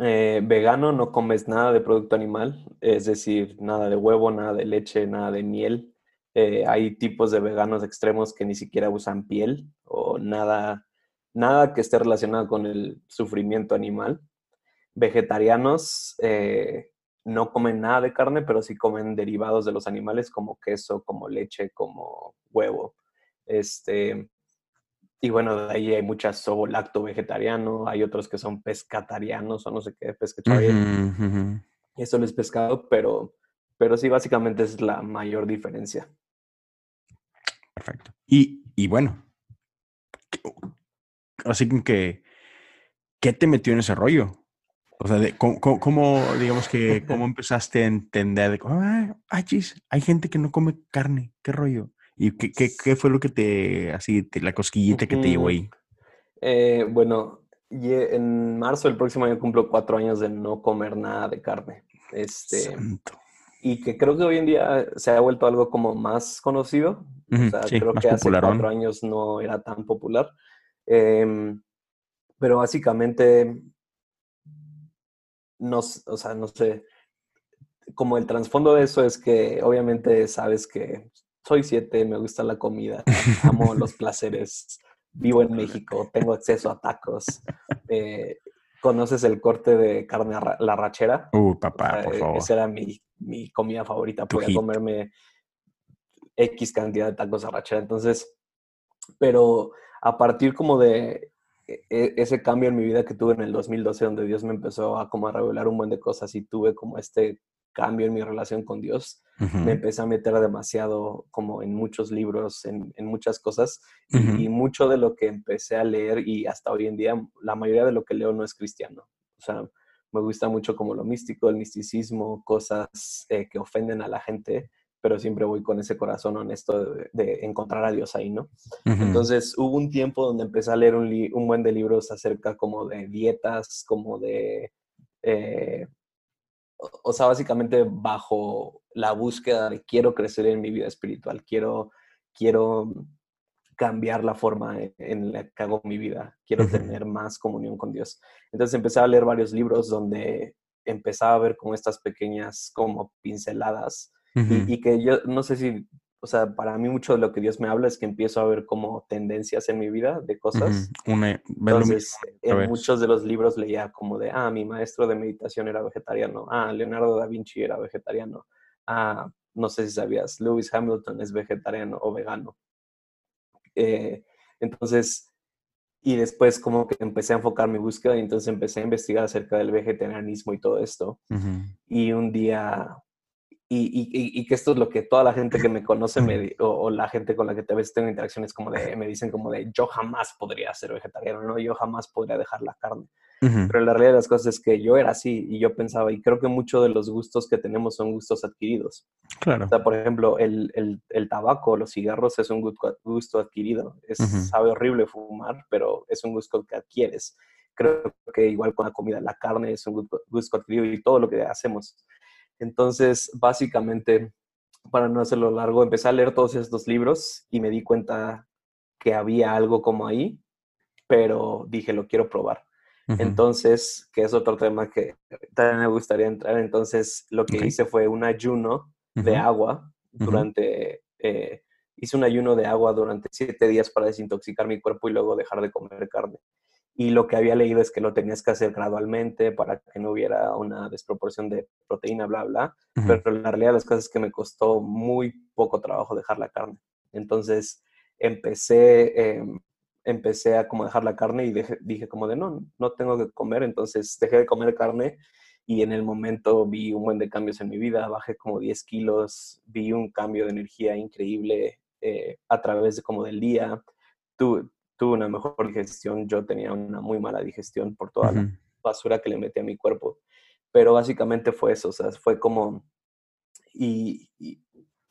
Eh, vegano no comes nada de producto animal, es decir, nada de huevo, nada de leche, nada de miel. Eh, hay tipos de veganos extremos que ni siquiera usan piel o nada, nada que esté relacionado con el sufrimiento animal. Vegetarianos eh, no comen nada de carne, pero sí comen derivados de los animales como queso, como leche, como huevo. Este, y bueno, de ahí hay muchas lacto vegetariano, hay otros que son pescatarianos o no sé qué, pescatariano. Eso no es pescado, pero, pero sí, básicamente es la mayor diferencia. Perfecto. Y, y bueno, así que, ¿qué te metió en ese rollo? O sea, ¿cómo, digamos que, cómo empezaste a entender de, ah, hay gente que no come carne, qué rollo? ¿Y qué, qué, fue lo que te, así, la cosquillita que te llevó ahí? Eh, bueno, en marzo del próximo año cumplo cuatro años de no comer nada de carne. Este, Y que creo que hoy en día se ha vuelto algo como más conocido. O sea, creo que hace cuatro años no era tan popular. Em, pero básicamente, no, o sea, no sé, como el trasfondo de eso es que obviamente sabes que soy siete, me gusta la comida, amo los placeres, vivo en México, tengo acceso a tacos. Eh, ¿Conoces el corte de carne a la rachera? Uh, papá, por favor. Esa era mi, mi comida favorita. Podía comerme X cantidad de tacos a. Entonces, pero a partir como de e, e, ese cambio en mi vida que tuve en el 2012, donde Dios me empezó a como a revelar un buen de cosas y tuve como este cambio en mi relación con Dios. Me empecé a meter demasiado como en muchos libros, en, muchas cosas, y, mucho de lo que empecé a leer y hasta hoy en día, la mayoría de lo que leo no es cristiano. O sea, me gusta mucho como lo místico, el misticismo, cosas eh, que ofenden a la gente, pero siempre voy con ese corazón honesto de, encontrar a Dios ahí, ¿no? Entonces hubo un tiempo donde empecé a leer un, un, buen de libros acerca como de dietas, como de... Eh, o sea, básicamente bajo la búsqueda de quiero crecer en mi vida espiritual, quiero, quiero cambiar la forma en la que hago mi vida, quiero tener más comunión con Dios. Entonces empecé a leer varios libros donde empezaba a ver como estas pequeñas como pinceladas y, y, que yo no sé si o sea, para mí mucho de lo que Dios me habla es que empiezo a ver como tendencias en mi vida de cosas. Entonces, en muchos de los libros leía como de, ah, mi maestro de meditación era vegetariano, ah, Leonardo da Vinci era vegetariano, ah, no sé si sabías, Lewis Hamilton es vegetariano o vegano. Eh, entonces, y después como que empecé a enfocar mi búsqueda y entonces empecé a investigar acerca del vegetarianismo y todo esto. Y un día y, y, que esto es lo que toda la gente que me conoce me, o, la gente con la que te ves tengo interacciones como de, me dicen como de, yo jamás podría ser vegetariano, ¿no? Yo jamás podría dejar la carne. Pero la realidad de las cosas es que yo era así y yo pensaba, y creo que muchos de los gustos que tenemos son gustos adquiridos. Claro. O sea, por ejemplo, el, el, el tabaco, los cigarros es un gusto adquirido. Es, Sabe horrible fumar, pero es un gusto que adquieres. Creo que igual con la comida, la carne es un gusto adquirido y todo lo que hacemos. Entonces, básicamente, para no hacerlo largo, empecé a leer todos estos libros y me di cuenta que había algo como ahí, pero dije, lo quiero probar. Entonces, que es otro tema que también me gustaría entrar. Entonces, lo que hice fue un ayuno de agua durante, eh, hice un ayuno de agua durante siete días para desintoxicar mi cuerpo y luego dejar de comer carne y lo que había leído es que lo tenías que hacer gradualmente para que no hubiera una desproporción de proteína, bla, bla. Pero la realidad de las cosas es que me costó muy poco trabajo dejar la carne. Entonces empecé, em, empecé a como dejar la carne y dije como de no, no tengo que comer. Entonces dejé de comer carne y en el momento vi un buen de cambios en mi vida. Bajé como 10 kilos, vi un cambio de energía increíble eh, a través de como del día. Tuve, tuve una mejor digestión, yo tenía una muy mala digestión por toda la basura que le metí a mi cuerpo. Pero básicamente fue eso, o sea, fue como... Y, y,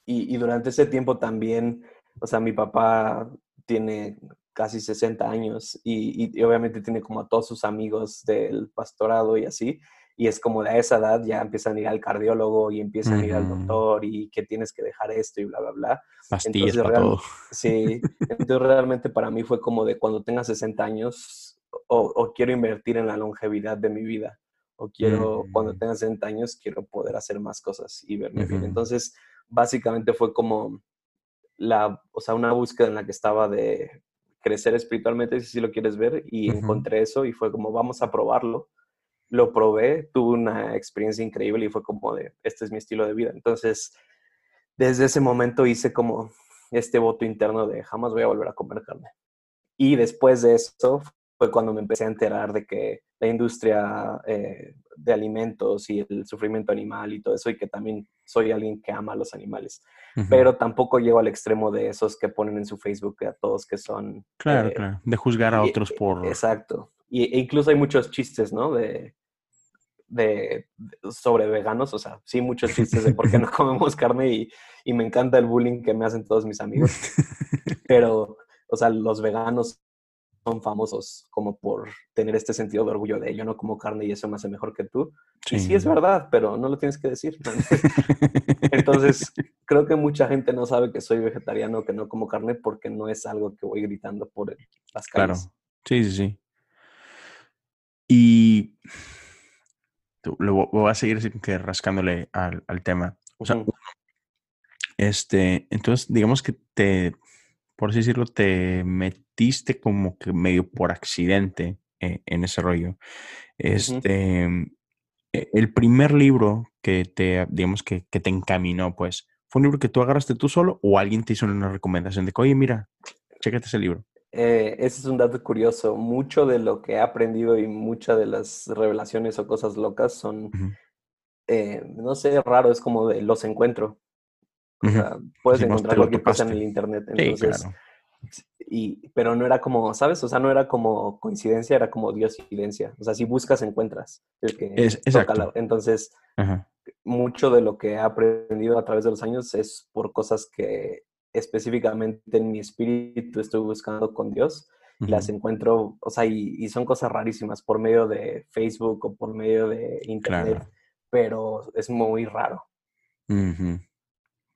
y, durante ese tiempo también, o sea, mi papá tiene casi 60 años y, y, obviamente tiene como a todos sus amigos del pastorado y así y es como de a esa edad ya empiezan a ir al cardiólogo y empiezan a ir al doctor y que tienes que dejar esto y bla, bla, bla. Pastillas para todo. Sí, entonces realmente para mí fue como de cuando tenga 60 años o, quiero invertir en la longevidad de mi vida o quiero, cuando tenga 60 años, quiero poder hacer más cosas y verme bien. Entonces, básicamente fue como la, o sea, una búsqueda en la que estaba de crecer espiritualmente, si lo quieres ver, y encontré eso y fue como, vamos a probarlo lo probé, tuve una experiencia increíble y fue como de, este es mi estilo de vida. Entonces, desde ese momento hice como este voto interno de jamás voy a volver a comer carne. Y después de eso fue cuando me empecé a enterar de que la industria eh, de alimentos y el sufrimiento animal y todo eso, y que también soy alguien que ama a los animales. Pero tampoco llego al extremo de esos que ponen en su Facebook a todos que son... Claro, eh, claro. De juzgar a otros por... Exacto. Y, e incluso hay muchos chistes, ¿no? De, de, sobre veganos, o sea, sí, muchos chistes de por qué no comemos carne y, y me encanta el bullying que me hacen todos mis amigos. Pero, o sea, los veganos son famosos como por tener este sentido de orgullo de yo no como carne y eso me hace mejor que tú. Sí. Y sí es verdad, pero no lo tienes que decir. Entonces, creo que mucha gente no sabe que soy vegetariano, que no como carne, porque no es algo que voy gritando por las calles. Claro. Sí, sí, sí. Y lo voy a seguir que rascándole al, al tema. O sea, uh -huh. este, entonces, digamos que te, por así decirlo, te metiste como que medio por accidente eh, en ese rollo. Este, uh -huh. el primer libro que te, digamos que, que, te encaminó, pues, ¿fue un libro que tú agarraste tú solo o alguien te hizo una recomendación de que, oye, mira, chécate ese libro? Eh, ese es un dato curioso. Mucho de lo que he aprendido y muchas de las revelaciones o cosas locas son, uh -huh. eh, no sé, raro, es como de los encuentro. O sea, puedes encontrar cualquier cosa en el internet. Entonces, sí, claro. y, pero no era como, ¿sabes? O sea, no era como coincidencia, era como diosidencia. O sea, si buscas, encuentras el que es, exacto. La, entonces, uh -huh. mucho de lo que he aprendido a través de los años es por cosas que específicamente en mi espíritu estoy buscando con Dios. Uh -huh. Las encuentro, o sea, y, y, son cosas rarísimas por medio de Facebook o por medio de Internet, claro. pero es muy raro. Uh -huh.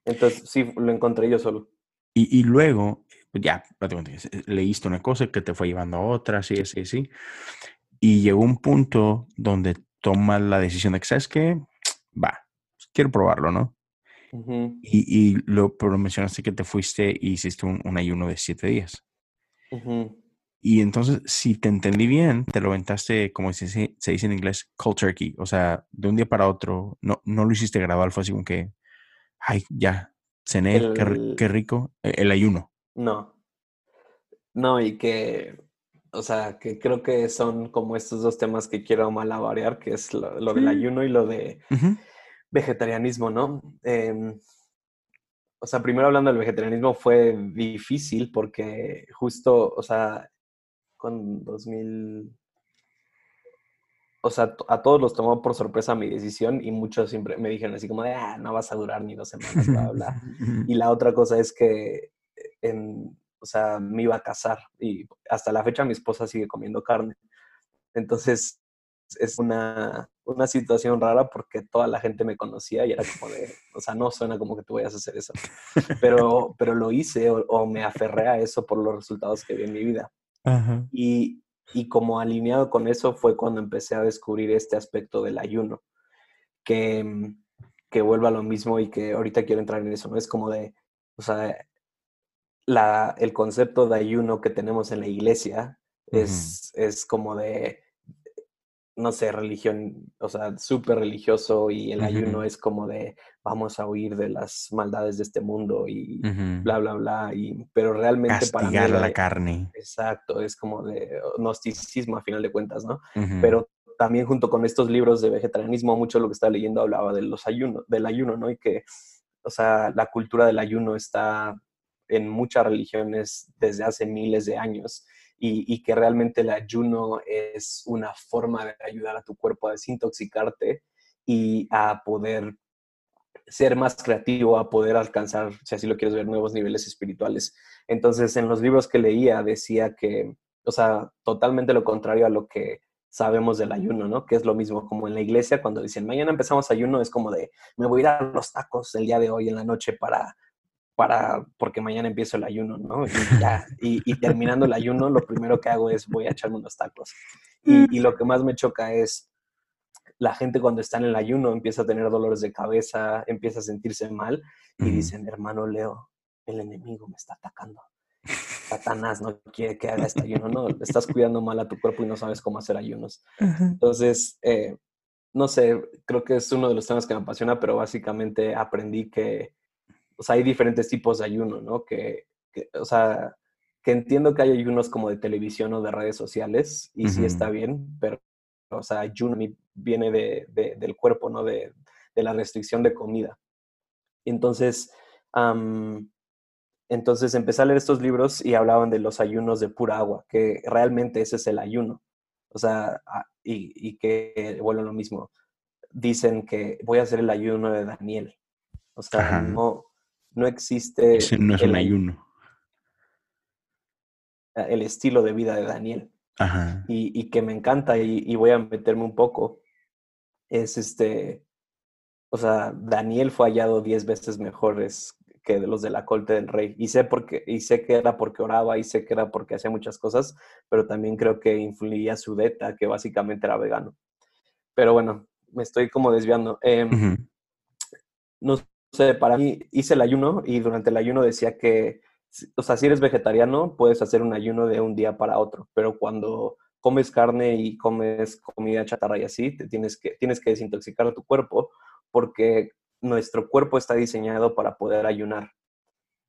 Entonces, sí, lo encontré yo solo. Y, y luego, pues ya, leíste una cosa que te fue llevando a otra, sí, sí, sí. Y llegó un punto donde tomas la decisión de que, ¿sabes qué? Va, quiero probarlo, ¿no? Uh -huh. y, y, lo, pero mencionaste que te fuiste y hiciste un, un ayuno de siete días. Uh -huh. Y entonces, si te entendí bien, te lo aventaste, como se, se, dice en inglés, cold turkey. O sea, de un día para otro, no, no lo hiciste gradual, fue así como que, ay, ya, cené, el, qué, qué, rico, e, el ayuno. No. No, y que, o sea, que creo que son como estos dos temas que quiero malabarear, que es lo, lo del ayuno y lo de uh -huh. Vegetarianismo, ¿no? Eh, o sea, primero hablando del vegetarianismo fue difícil porque justo, o sea, con 2000, o sea, a todos los tomó por sorpresa mi decisión y muchos siempre me dijeron así como de, ah, no vas a durar ni dos semanas, bla, bla. y la otra cosa es que, en, o sea, me iba a casar y hasta la fecha mi esposa sigue comiendo carne. Entonces, es una, una situación rara porque toda la gente me conocía y era como de, o sea, no suena como que tú vayas a hacer eso. Pero, pero lo hice o, o me aferré a eso por los resultados que vi en mi vida. Y, y como alineado con eso fue cuando empecé a descubrir este aspecto del ayuno, que, que vuelva a lo mismo y que ahorita quiero entrar en eso, ¿no? Es como de, o sea, la, el concepto de ayuno que tenemos en la iglesia uh -huh. es, es como de, no sé, religión, o sea, súper religioso y el uh -huh. ayuno es como de vamos a huir de las maldades de este mundo y uh -huh. bla, bla, bla. Y, pero realmente Castigar para mí... la carne. Exacto, es como de gnosticismo a final de cuentas, ¿no? Uh -huh. Pero también junto con estos libros de vegetarianismo, mucho lo que estaba leyendo hablaba de los ayunos, del ayuno, ¿no? Y que, o sea, la cultura del ayuno está en muchas religiones desde hace miles de años y, que realmente el ayuno es una forma de ayudar a tu cuerpo a desintoxicarte y a poder ser más creativo, a poder alcanzar, si así lo quieres ver, nuevos niveles espirituales. Entonces, en los libros que leía decía que, o sea, totalmente lo contrario a lo que sabemos del ayuno, ¿no? Que es lo mismo como en la iglesia cuando dicen, mañana empezamos ayuno, es como de, me voy a ir a los tacos el día de hoy en la noche para para, porque mañana empiezo el ayuno, ¿no? Y, ya, y, y, terminando el ayuno, lo primero que hago es voy a echarme unos tacos. Y, y, lo que más me choca es la gente cuando está en el ayuno empieza a tener dolores de cabeza, empieza a sentirse mal y dicen, hermano Leo, el enemigo me está atacando. Satanás no quiere que haga este ayuno, no, estás cuidando mal a tu cuerpo y no sabes cómo hacer ayunos. Entonces, eh, no sé, creo que es uno de los temas que me apasiona, pero básicamente aprendí que o sea, hay diferentes tipos de ayuno, ¿no? Que, que, o sea, que entiendo que hay ayunos como de televisión o de redes sociales, y sí está bien, pero, o sea, ayuno viene de, de- del cuerpo, ¿no? De, de la restricción de comida. Entonces, am, entonces empecé a leer estos libros y hablaban de los ayunos de pura agua, que realmente ese es el ayuno. O sea, a- y, y que, bueno, lo mismo, dicen que voy a hacer el ayuno de Daniel. O sea, Ajá. no, no existe Ese no es el, un ay- ayuno. el estilo de vida de Daniel. Ajá. Y, y que me encanta y, y voy a meterme un poco. Es este, o sea, Daniel fue hallado diez veces mejores que los de la corte del rey. Y sé, porque, y sé que era porque oraba y sé que era porque hacía muchas cosas, pero también creo que influía su dieta, que básicamente era vegano. Pero bueno, me estoy como desviando. No sé, para mí hice el ayuno y durante el ayuno decía que, o sea, si eres vegetariano, puedes hacer un ayuno de un día para otro, pero cuando comes carne y comes comida chatarra y así, te tienes que, tienes que desintoxicar tu cuerpo porque nuestro cuerpo está diseñado para poder ayunar.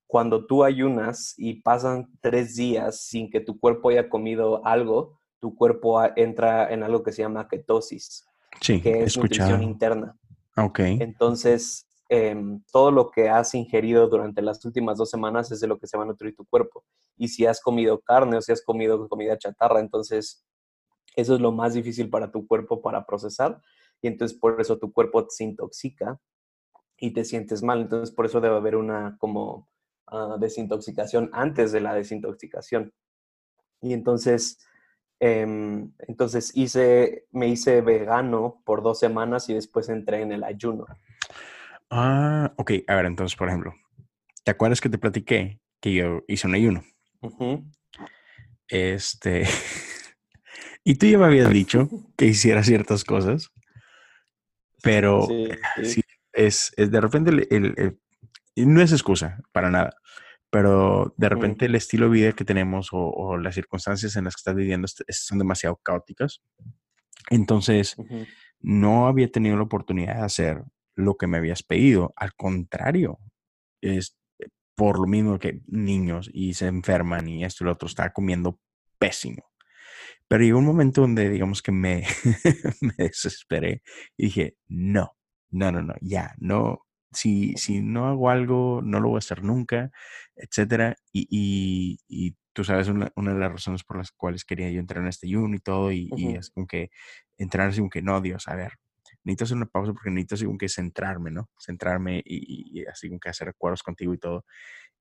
Cuando tú ayunas y pasan tres días sin que tu cuerpo haya comido algo, tu cuerpo entra en algo que se llama ketosis, Sí, que es nutrición escuchado. interna. Ok. Entonces, em, todo lo que has ingerido durante las últimas dos semanas es de lo que se va a nutrir tu cuerpo. Y si has comido carne o si has comido comida chatarra, entonces eso es lo más difícil para tu cuerpo para procesar. Y entonces por eso tu cuerpo se intoxica y te sientes mal. Entonces por eso debe haber una como ah, desintoxicación antes de la desintoxicación. Y entonces, em, entonces hice, me hice vegano por dos semanas y después entré en el ayuno. Ah, ok. A ver, entonces, por ejemplo, ¿te acuerdas que te platiqué que yo hice un ayuno? Este. y tú ya me habías dicho que hiciera ciertas cosas, pero Sí, sí, es, es de repente el, el- no es excusa para nada, pero de repente el estilo de vida que tenemos o, o las circunstancias en las que estás viviendo son demasiado caóticas. Entonces, no había tenido la oportunidad de hacer lo que me habías pedido. Al contrario, es por lo mismo que niños y se enferman y esto y lo otro, estaba comiendo pésimo. Pero llegó un momento donde, digamos que me, me desesperé y dije, no, no, no, no, ya, no, si, si no hago algo, no lo voy a hacer nunca, etcétera. Y, y, y tú sabes, una, una de las razones por las cuales quería yo entrar en este ayuno y todo, y, y Ujú. es como que entrar así como que, no, Dios, a ver, necesito hacer una pausa porque necesito así como que centrarme, ¿no? Centrarme y, y- así como que hacer acuerdos contigo y todo.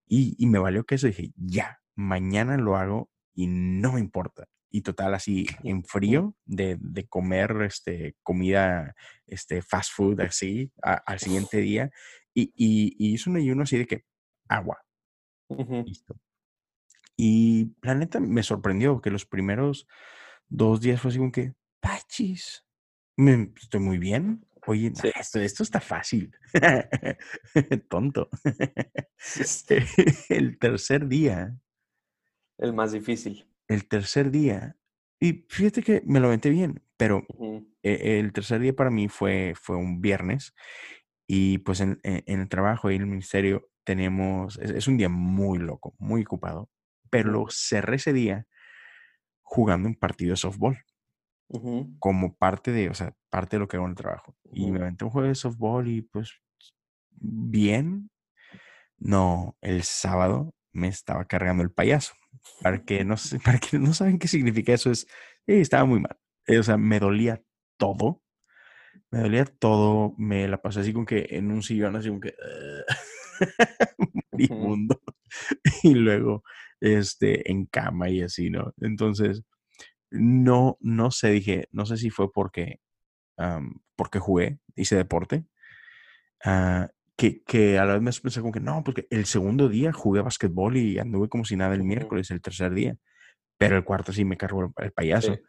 Y, y me valió que eso dije, ya, mañana lo hago y no me importa. Y total, así en frío de, de comer este, comida, este, fast food, así, a- al siguiente día. Y, y, y hice un ayuno así de que agua, Ujú. listo. Y la neta me sorprendió que los primeros dos días fue así como que, pachis, me, estoy muy bien. Oye, Sí. esto, esto está fácil. Tonto. El tercer día el más difícil. el tercer día, y fíjate que me lo aventé bien, pero eh, el tercer día para mí fue, fue un viernes y pues en, en- en el trabajo y en el ministerio tenemos, es, es un día muy loco, muy ocupado, pero lo cerré ese día jugando un partido de softball Como parte de, o sea, parte de lo que hago en el trabajo. Y me aventé un juego de softball y pues bien, no, el sábado me estaba cargando el payaso. Para que no, para que no saben qué significa eso, es, eh, estaba muy mal. Eh, o sea, me dolía todo. Me dolía todo. Me la pasé así como que en un sillón, así como que moribundo. Y luego, este, en cama y así, ¿no? Entonces, no, no sé, dije, no sé si fue porque, porque jugué, hice deporte, ah, que, que a la vez me pensé como que no, porque el segundo día jugué basquetbol y anduve como si nada el miércoles, el tercer día, pero el cuarto sí me cargó el, payaso. Sí.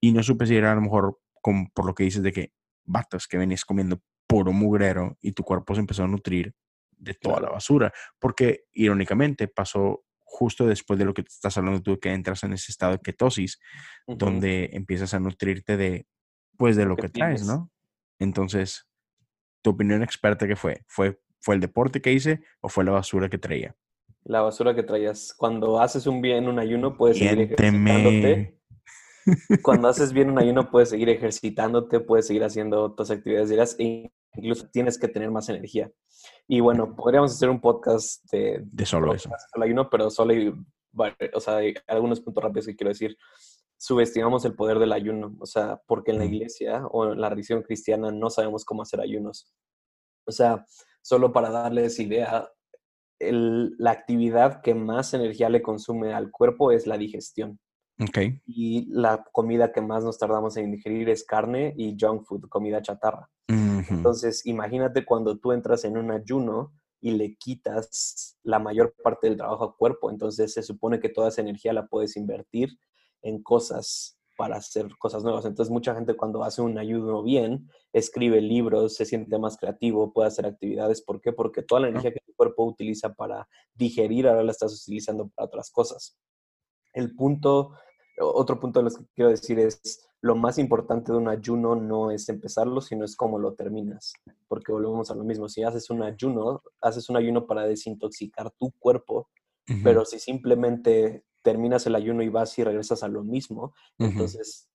Y no supe si era a lo mejor como por lo que dices de que, vatos, que venías comiendo puro mugrero y tu cuerpo se empezó a nutrir de toda la basura, porque irónicamente pasó justo después de lo que te estás hablando tú, que entras en ese estado de ketosis, donde empiezas a nutrirte de, pues, de Lo lo que que traes. ¿no? Entonces, tu opinión experta, ¿qué fue? ¿Fue, fue el deporte que hice o fue la basura que traía? La basura que traías. Cuando haces un bien un ayuno, puedes seguir ejercitándote. Cuando haces bien un ayuno, puedes seguir ejercitándote, puedes seguir haciendo otras actividades diarias e incluso tienes que tener más energía. Y bueno, podríamos hacer un podcast de, de solo eso. El ayuno, pero solo hay, o sea, hay algunos puntos rápidos que quiero decir. Subestimamos el poder del ayuno, o sea, porque en la iglesia o en la religión cristiana no sabemos cómo hacer ayunos. O sea, solo para darles idea, la actividad que más energía le consume al cuerpo es la digestión. Okay. Y la comida que más nos tardamos en digerir es carne y junk food, comida chatarra. Entonces, imagínate cuando tú entras en un ayuno y le quitas la mayor parte del trabajo al cuerpo, entonces se supone que toda esa energía la puedes invertir en cosas para hacer cosas nuevas. Entonces, mucha gente cuando hace un ayuno bien, escribe libros, se siente más creativo, puede hacer actividades. ¿Por qué? Porque toda la energía que tu cuerpo utiliza para digerir, ahora la estás utilizando para otras cosas. El punto, otro punto de los que quiero decir es, lo más importante de un ayuno no es empezarlo, sino es cómo lo terminas. Porque volvemos a lo mismo. Si haces un ayuno, haces un ayuno para desintoxicar tu cuerpo, pero si simplemente terminas el ayuno y vas y regresas a lo mismo, entonces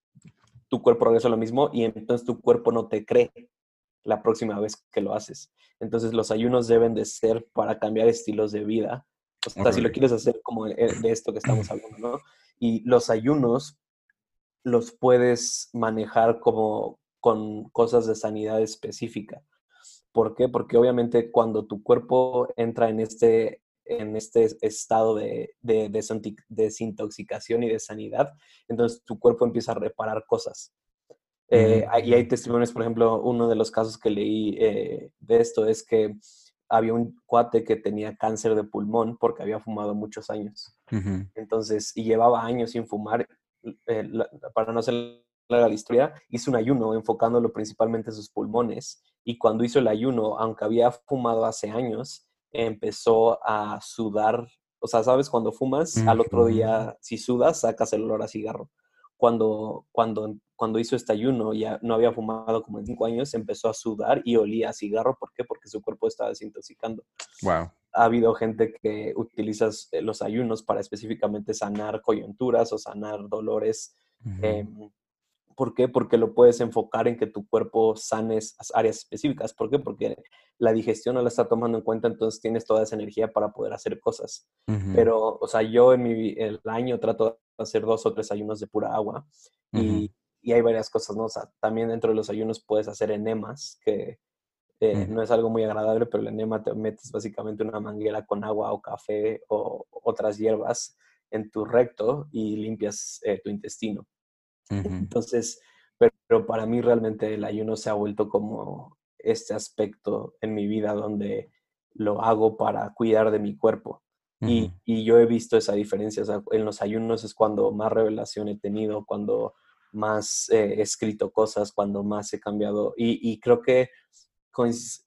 tu cuerpo regresa a lo mismo y entonces tu cuerpo no te cree la próxima vez que lo haces. Entonces los ayunos deben de ser para cambiar estilos de vida. O sea, si lo quieres hacer como de esto que estamos hablando, ¿no? Y los ayunos los puedes manejar como con cosas de sanidad específica. ¿Por qué? Porque obviamente cuando tu cuerpo entra en este en este estado de, desintoxicación y de sanidad, entonces tu cuerpo empieza a reparar cosas. Eh, y hay testimonios, por ejemplo, uno de los casos que leí eh, de esto es que había un cuate que tenía cáncer de pulmón porque había fumado muchos años. Entonces, y llevaba años sin fumar, eh, para no hacer la historia, hizo un ayuno enfocándolo principalmente en sus pulmones. Y cuando hizo el ayuno, aunque había fumado hace años, empezó a sudar. O sea, ¿sabes? Cuando fumas, al otro día, si sudas, sacas el olor a cigarro. Cuando, cuando, cuando hizo este ayuno, ya no había fumado como en cinco años, empezó a sudar y olía a cigarro. ¿Por qué? Porque su cuerpo estaba desintoxicando. Wow. Ha habido gente que utiliza eh, los ayunos para específicamente sanar coyunturas o sanar dolores. ¿Por qué? Porque lo puedes enfocar en que tu cuerpo sanes áreas específicas. ¿Por qué? Porque la digestión no la está tomando en cuenta, entonces tienes toda esa energía para poder hacer cosas. Pero, o sea, yo en mi el año trato de hacer dos o tres ayunos de pura agua y, y, hay varias cosas, ¿no? O sea, también dentro de los ayunos puedes hacer enemas, que eh, no es algo muy agradable, pero el enema te metes básicamente una manguera con agua o café o otras hierbas en tu recto y limpias eh, tu intestino. Entonces, pero, para mí realmente el ayuno se ha vuelto como este aspecto en mi vida donde lo hago para cuidar de mi cuerpo. y, yo he visto esa diferencia. O sea, en los ayunos es cuando más revelación he tenido, cuando más he escrito cosas, cuando más he cambiado. Y, creo que,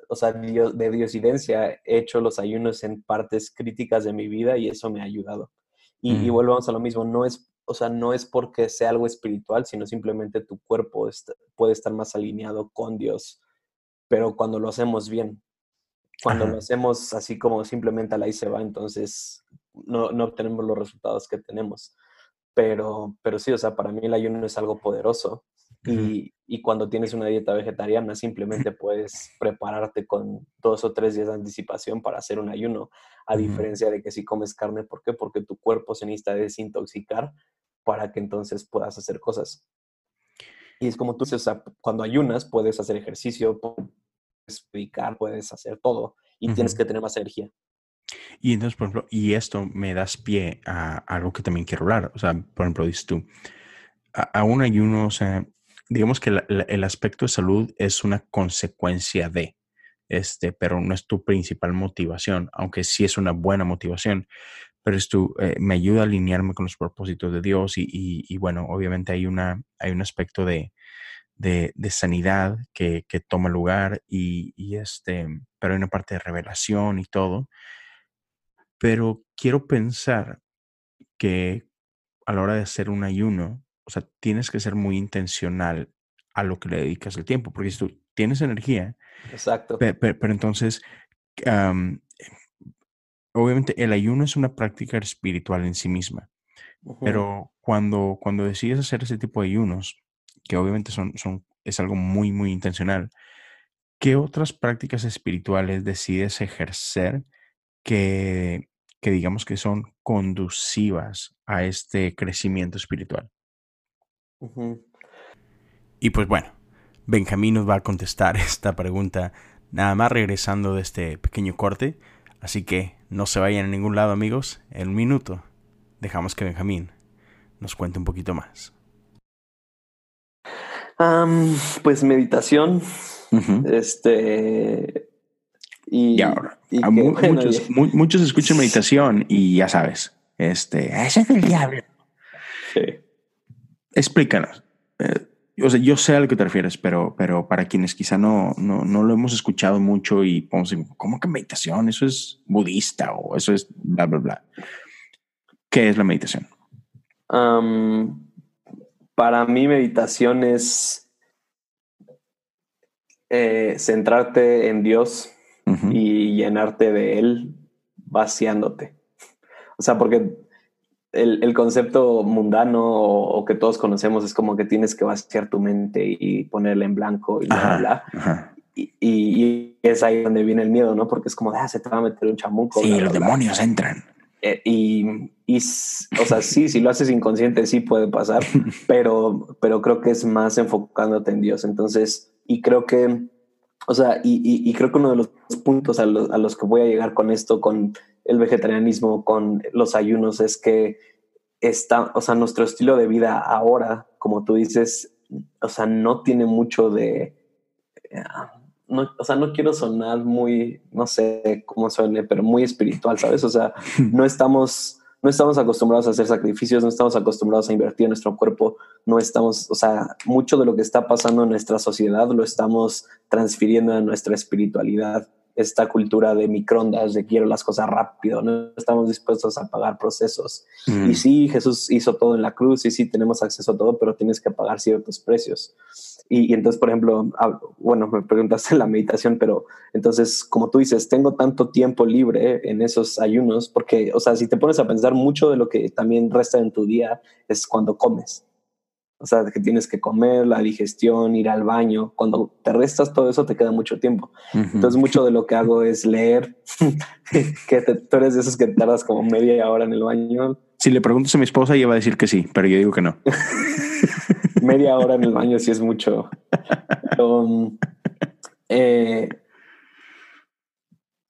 o sea, de diosidencia he hecho los ayunos en partes críticas de mi vida y eso me ha ayudado. Y, y volvemos a lo mismo, no es o sea, no es porque sea algo espiritual, sino simplemente tu cuerpo puede estar más alineado con Dios, pero cuando lo hacemos bien, cuando lo hacemos así como simplemente a la y se va, entonces no, no obtenemos los resultados que tenemos. Pero, pero sí, o sea, para mí el ayuno es algo poderoso y, y, cuando tienes una dieta vegetariana, simplemente puedes prepararte con dos o tres días de anticipación para hacer un ayuno, a diferencia de que si comes carne, ¿por qué? Porque tu cuerpo se necesita desintoxicar para que entonces puedas hacer cosas. Y es como tú dices, o sea, cuando ayunas puedes hacer ejercicio, puedes predicar, puedes hacer todo y tienes que tener más energía. Y entonces, por ejemplo, y esto me das pie a algo que también quiero hablar. O sea, por ejemplo, dices tú, a, un ayuno, o sea, digamos que el aspecto de salud es una consecuencia de, este, pero no es tu principal motivación, aunque sí es una buena motivación, pero esto eh, me ayuda a alinearme con los propósitos de Dios y, y, bueno, obviamente hay, una, hay un aspecto de, de, sanidad que, que, toma lugar y, y, este, pero hay una parte de revelación y todo. Pero quiero pensar que a la hora de hacer un ayuno, o sea, tienes que ser muy intencional a lo que le dedicas el tiempo, porque si tú tienes energía, Exacto. Pero, entonces, obviamente el ayuno es una práctica espiritual en sí misma, pero cuando, cuando decides hacer ese tipo de ayunos, que obviamente son, son, es algo muy, muy intencional, ¿qué otras prácticas espirituales decides ejercer que, que digamos que son conducivas a este crecimiento espiritual? Y pues bueno, Benjamín nos va a contestar esta pregunta nada más regresando de este pequeño corte. Así que no se vayan a ningún lado amigos. En un minuto dejamos que Benjamín nos cuente un poquito más. pues meditación. Este. Y, ahora, muchos, muchos, escuchan meditación y ya sabes, este, ese es el diablo. Sí. Explícanos. Eh, o sea, yo sé a lo que te refieres, pero, pero para quienes quizá no, no, no lo hemos escuchado mucho y podemos decir, ¿cómo que meditación? Eso es budista o eso es bla, bla, bla. ¿Qué es la meditación? para mí meditación es eh, centrarte en Dios y llenarte de Él vaciándote. O sea, porque el, concepto mundano o, que todos conocemos es como que tienes que vaciar tu mente y ponerla en blanco y bla, bla. Y, es ahí donde viene el miedo, ¿no? Porque es como, ah, se te va a meter un chamuco. Sí, los demonios entran. Eh, y, y, o sea, sí, si lo haces inconsciente, sí puede pasar, pero, pero creo que es más enfocándote en Dios. Entonces, y creo que, o sea, y, y, creo que uno de los puntos a los, a los que voy a llegar con esto, con el vegetarianismo, con los ayunos, es que está, o sea, nuestro estilo de vida ahora, como tú dices, o sea, no tiene mucho de, eh, no, o sea, no quiero sonar muy, no sé cómo suene, pero muy espiritual, ¿sabes? O sea, no estamos, no estamos acostumbrados a hacer sacrificios, no estamos acostumbrados a invertir en nuestro cuerpo, no estamos, o sea, mucho de lo que está pasando en nuestra sociedad lo estamos transfiriendo a nuestra espiritualidad esta cultura de microondas, de quiero las cosas rápido, no estamos dispuestos a pagar procesos. Mm. Y sí, Jesús hizo todo en la cruz y sí tenemos acceso a todo, pero tienes que pagar ciertos precios. Y, entonces, por ejemplo, bueno, me preguntaste la meditación, pero entonces, como tú dices, tengo tanto tiempo libre en esos ayunos, porque, o sea, si te pones a pensar mucho de lo que también resta en tu día es cuando comes. O sea, que tienes que comer, la digestión, ir al baño. Cuando te restas todo eso, te queda mucho tiempo. Entonces, mucho de lo que hago es leer, que tú eres de esos que tardas como media hora en el baño. Si le preguntas a mi esposa, ella va a decir que sí, pero yo digo que no. media hora en el baño sí es mucho. Um, eh,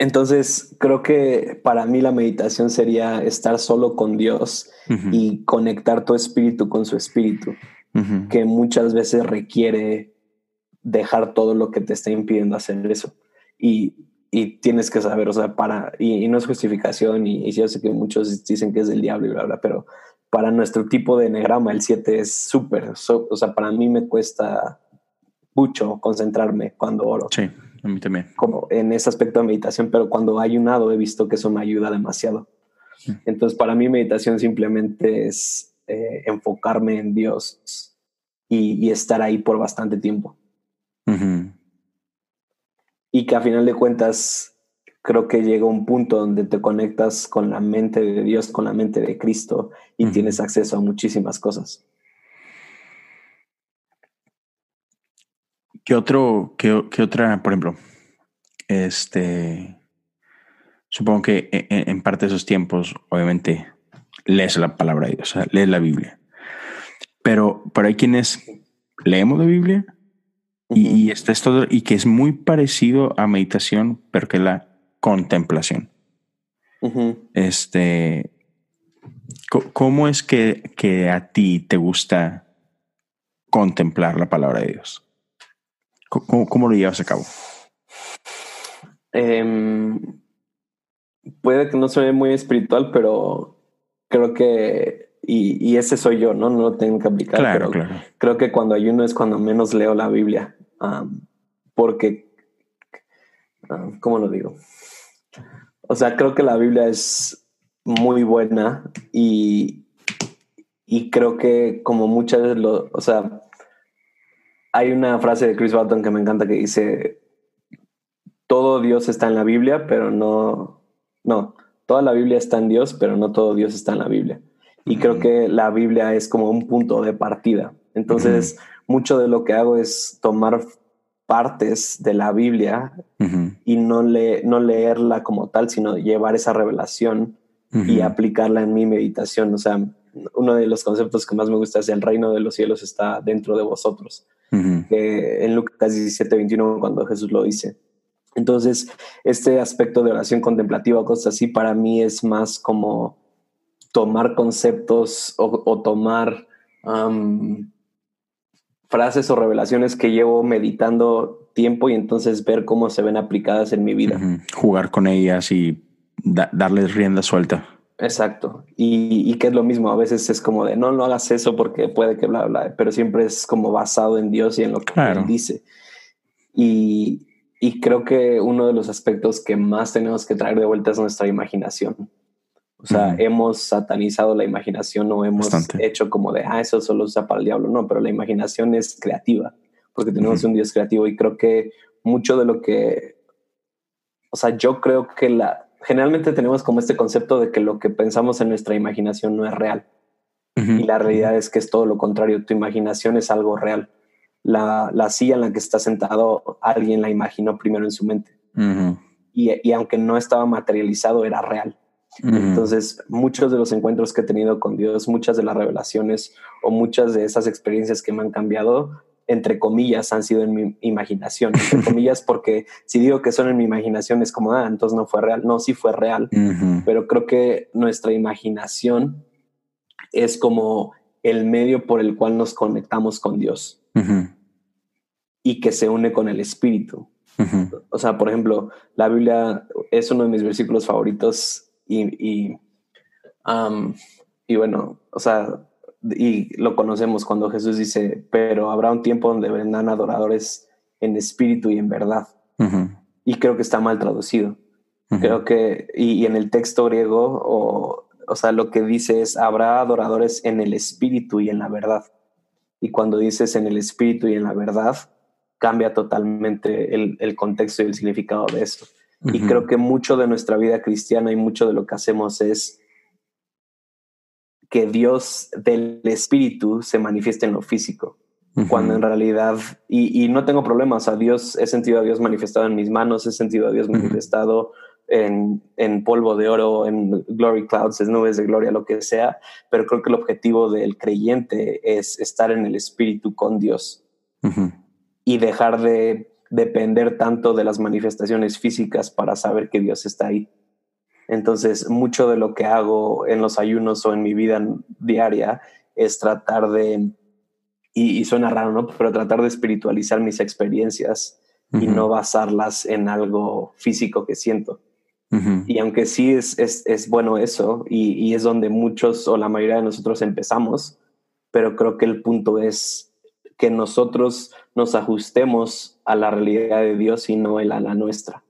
entonces, creo que para mí la meditación sería estar solo con Dios y conectar tu espíritu con su espíritu que muchas veces requiere dejar todo lo que te está impidiendo hacer eso. Y, y tienes que saber, o sea, para, y, no es justificación, y, y, yo sé que muchos dicen que es del diablo y bla, bla, pero para nuestro tipo de enegrama, el 7 es súper, o sea, para mí me cuesta mucho concentrarme cuando oro. Sí, a mí también. Como en ese aspecto de meditación, pero cuando hay un he visto que eso me ayuda demasiado. Entonces, para mí meditación simplemente es eh, enfocarme en Dios y, estar ahí por bastante tiempo. Y que a final de cuentas, creo que llega un punto donde te conectas con la mente de Dios, con la mente de Cristo y tienes acceso a muchísimas cosas. ¿Qué otro, qué, qué otra, por ejemplo, este, supongo que en, e, en, parte de esos tiempos, obviamente, lees la palabra de Dios, lees la Biblia. Pero, pero hay quienes leemos la Biblia y, está esto, y que es muy parecido a meditación, pero que la contemplación. Este, ¿cómo es que, que, a ti te gusta contemplar la palabra de Dios? ¿Cómo, cómo lo llevas a cabo? Em, puede que no suene muy espiritual, pero creo que y, ese soy yo, ¿no? No lo tengo que aplicar. Claro, pero claro. Creo que cuando ayuno es cuando menos leo la Biblia. porque, ¿cómo lo digo? O sea, creo que la Biblia es muy buena y, y creo que como muchas veces lo, o sea, hay una frase de Chris Barton que me encanta que dice, todo Dios está en la Biblia, pero no, no, toda la Biblia está en Dios, pero no todo Dios está en la Biblia. Y creo que la Biblia es como un punto de partida. Entonces, mucho de lo que hago es tomar partes de la Biblia y no, le, no leerla como tal, sino llevar esa revelación y aplicarla en mi meditación. O sea, uno de los conceptos que más me gusta es el reino de los cielos está dentro de vosotros, que en Lucas 17, 21, cuando Jesús lo dice. Entonces, este aspecto de oración contemplativa, cosas así, para mí es más como tomar conceptos o, tomar frases o revelaciones que llevo meditando tiempo y entonces ver cómo se ven aplicadas en mi vida. Jugar con ellas y darles rienda suelta. Exacto. Y, que es lo mismo, a veces es como de no, no hagas eso porque puede que bla, bla, pero siempre es como basado en Dios y en lo que Él dice. Y, y creo que uno de los aspectos que más tenemos que traer de vuelta es nuestra imaginación. O sea, hemos satanizado la imaginación o hemos hecho como de, ah, eso solo usa para el diablo. No, pero la imaginación es creativa, porque tenemos un Dios creativo y creo que mucho de lo que, o sea, yo creo que la, generalmente tenemos como este concepto de que lo que pensamos en nuestra imaginación no es real. Y la realidad es que es todo lo contrario, tu imaginación es algo real. La, la silla en la que está sentado, alguien la imaginó primero en su mente. y, y aunque no estaba materializado, era real. Entonces, muchos de los encuentros que he tenido con Dios, muchas de las revelaciones o muchas de esas experiencias que me han cambiado, entre comillas, han sido en mi imaginación, entre comillas, porque si digo que son en mi imaginación es como, ah, entonces no fue real. No, sí fue real, pero creo que nuestra imaginación es como el medio por el cual nos conectamos con Dios y que se une con el Espíritu. O sea, por ejemplo, la Biblia es uno de mis versículos favoritos y, y, y bueno, o sea, y lo conocemos cuando Jesús dice, pero habrá un tiempo donde vendrán adoradores en espíritu y en verdad. Y creo que está mal traducido. Creo que, y, en el texto griego, o, o sea, lo que dice es, habrá adoradores en el espíritu y en la verdad. Y cuando dices en el espíritu y en la verdad, cambia totalmente el, el contexto y el significado de esto. Y creo que mucho de nuestra vida cristiana y mucho de lo que hacemos es que Dios del Espíritu se manifieste en lo físico. Cuando en realidad, y, no tengo problemas, a Dios, he sentido a Dios manifestado en mis manos, he sentido a Dios manifestado en, en, polvo de oro, en glory clouds, en nubes de gloria, lo que sea, pero creo que el objetivo del creyente es estar en el Espíritu con Dios y dejar de depender tanto de las manifestaciones físicas para saber que Dios está ahí. Entonces, mucho de lo que hago en los ayunos o en mi vida diaria es tratar de, y, suena raro, ¿no? Pero tratar de espiritualizar mis experiencias y no basarlas en algo físico que siento. Y aunque sí es, es, es bueno eso, y, y, es donde muchos o la mayoría de nosotros empezamos, pero creo que el punto es que nosotros nos ajustemos a la realidad de Dios y no a la nuestra.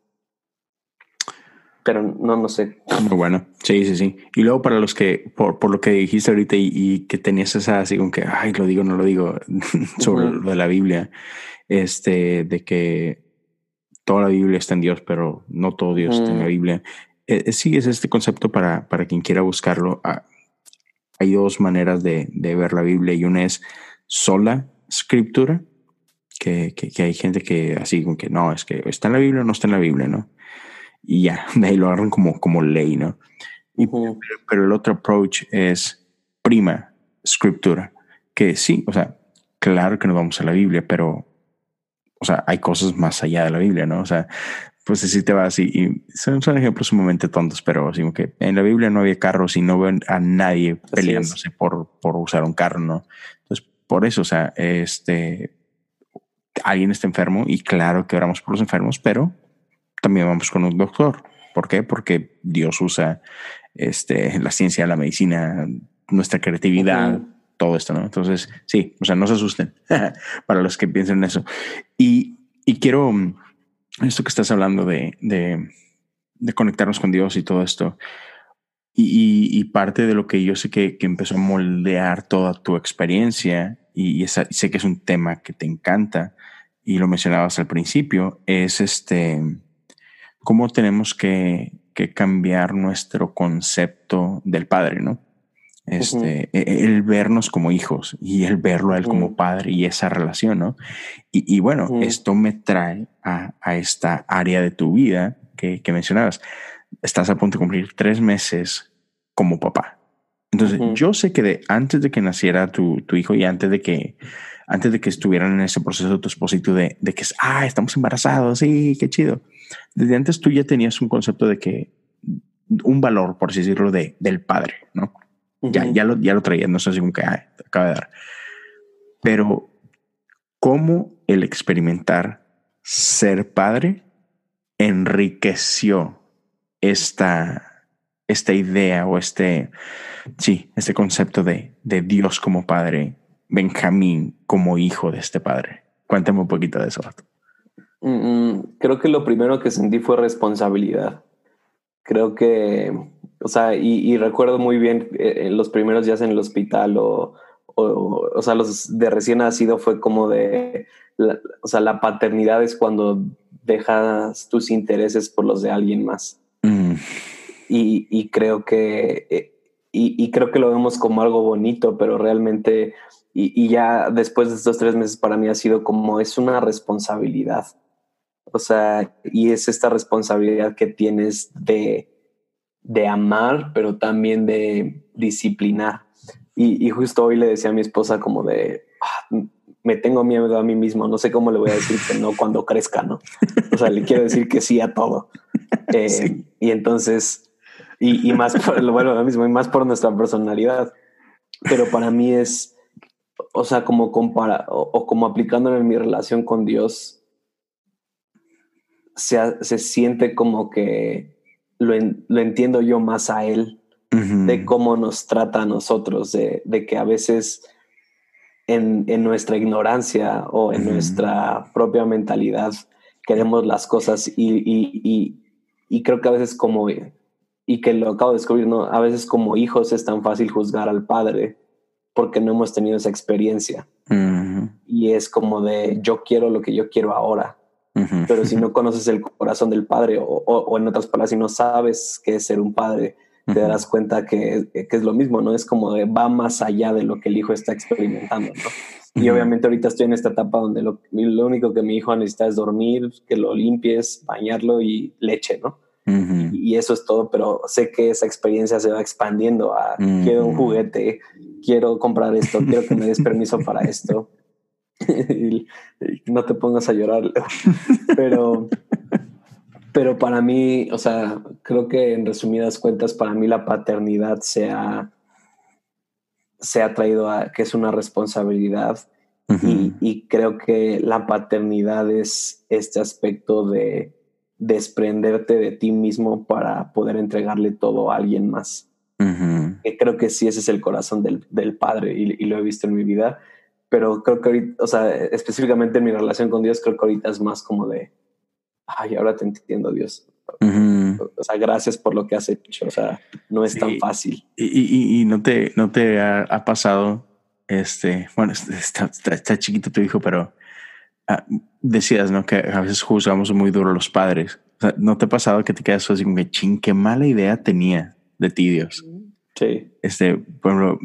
Pero no, no sé. Muy bueno. Sí, sí, sí. Y luego para los que, por, por lo que dijiste ahorita y, que tenías esa así como que, ay, lo digo, no lo digo, sobre lo de la Biblia, este, de que toda la Biblia está en Dios, pero no todo Dios está en la Biblia. Eh, eh, sí, es este concepto para, para quien quiera buscarlo. Ah, hay dos maneras de, de ver la Biblia y una es sola escritura, que, que, hay gente que así como que no, es que está en la Biblia o no está en la Biblia, ¿no? Y ya, de ahí lo agarran como, como ley, ¿no? Y, pero, el otro approach es prima escritura, que sí, o sea, claro que no vamos a la Biblia, pero, o sea, hay cosas más allá de la Biblia, ¿no? O sea, pues si te vas y, y son, son, ejemplos sumamente tontos, pero así que en la Biblia no había carros y no ven a nadie peleándose por, por usar un carro, ¿no? Entonces, por eso, o sea, este, alguien está enfermo y claro que oramos por los enfermos, pero también vamos con un doctor. ¿Por qué? Porque Dios usa este, la ciencia, la medicina, nuestra creatividad, todo esto, ¿no? Entonces, sí, o sea, no se asusten para los que piensen en eso. Y, y quiero, esto que estás hablando de, de, de conectarnos con Dios y todo esto, y, parte de lo que yo sé que, que, empezó a moldear toda tu experiencia, y, sé que es un tema que te encanta, y lo mencionabas al principio, es este, cómo tenemos que, cambiar nuestro concepto del padre, ¿no? Este, e, e, el vernos como hijos y el verlo a él como padre y esa relación, ¿no? Y, bueno, esto me trae a, esta área de tu vida que, que, mencionabas. Estás a punto de cumplir tres meses como papá. Entonces, yo sé que de, antes de que naciera tu, tu, hijo y antes de que antes de que estuvieran en ese proceso esposito de, de que, ah, estamos embarazados, sí, qué chido. Desde antes tú ya tenías un concepto de que, un valor, por así decirlo, de, del padre, ¿no? ya, ya, lo, ya lo traías, no sé si como que ah, acaba de dar. Pero, ¿cómo el experimentar ser padre enriqueció esta, esta idea o este, sí, este concepto de, de Dios como padre Benjamín como hijo de este padre? Cuéntame un poquito de eso. Mm, mm, creo que lo primero que sentí fue responsabilidad. Creo que, o sea, y, recuerdo muy bien eh, los primeros días en el hospital o, o, sea, los de recién nacido fue como de, o sea, la paternidad es cuando dejas tus intereses por los de alguien más. Mm. Y, y, creo que, eh, y, y, creo que lo vemos como algo bonito, pero realmente y, ya después de estos tres meses para mí ha sido como es una responsabilidad. O sea, y es esta responsabilidad que tienes de, de amar, pero también de disciplinar. Y, justo hoy le decía a mi esposa como de, ah, me tengo miedo a mí mismo, no sé cómo le voy a decir que no cuando crezca, ¿no? O sea, le quiero decir que sí a todo. Eh, y entonces, y, y más por, bueno, lo mismo, y más por nuestra personalidad. Pero para mí es, o sea, como compara o, como aplicándolo en mi relación con Dios, se, se siente como que lo, lo, entiendo yo más a Él, de cómo nos trata a nosotros, de, de que a veces en, en, nuestra ignorancia o en nuestra propia mentalidad queremos las cosas y, y, y, y, creo que a veces como, y que lo acabo de descubrir, ¿no? A veces como hijos es tan fácil juzgar al padre porque no hemos tenido esa experiencia. Y es como de yo quiero lo que yo quiero ahora. Pero si no conoces el corazón del padre, o, en otras palabras, si no sabes qué es ser un padre, te darás cuenta que, es lo mismo, ¿no? Es como de va más allá de lo que el hijo está experimentando, ¿no? Y obviamente ahorita estoy en esta etapa donde lo, lo, único que mi hijo necesita es dormir, que lo limpies, bañarlo y leche, ¿no? Y, eso es todo, pero sé que esa experiencia se va expandiendo a quiero un juguete, quiero comprar esto, quiero que me des permiso para esto. y, no te pongas a llorar, pero, pero para mí, o sea, creo que en resumidas cuentas, para mí la paternidad se ha, se ha traído a que es una responsabilidad y, y creo que la paternidad es este aspecto de desprenderte de ti mismo para poder entregarle todo a alguien más. que creo que sí, ese es el corazón del, del padre y, lo he visto en mi vida, pero creo que ahorita, o sea, específicamente en mi relación con Dios, creo que ahorita es más como de, ay, ahora te entiendo Dios. O sea, gracias por lo que has hecho. O sea, no es tan fácil. Y, y, y, no te, no te ha, pasado, este, bueno, está, está chiquito tu hijo, pero Ah, decías, ¿no? Que a veces juzgamos muy duro a los padres. ¿No te ha pasado que te quedas así como que, ching, qué mala idea tenía de ti, Dios? Sí. Este, por ejemplo,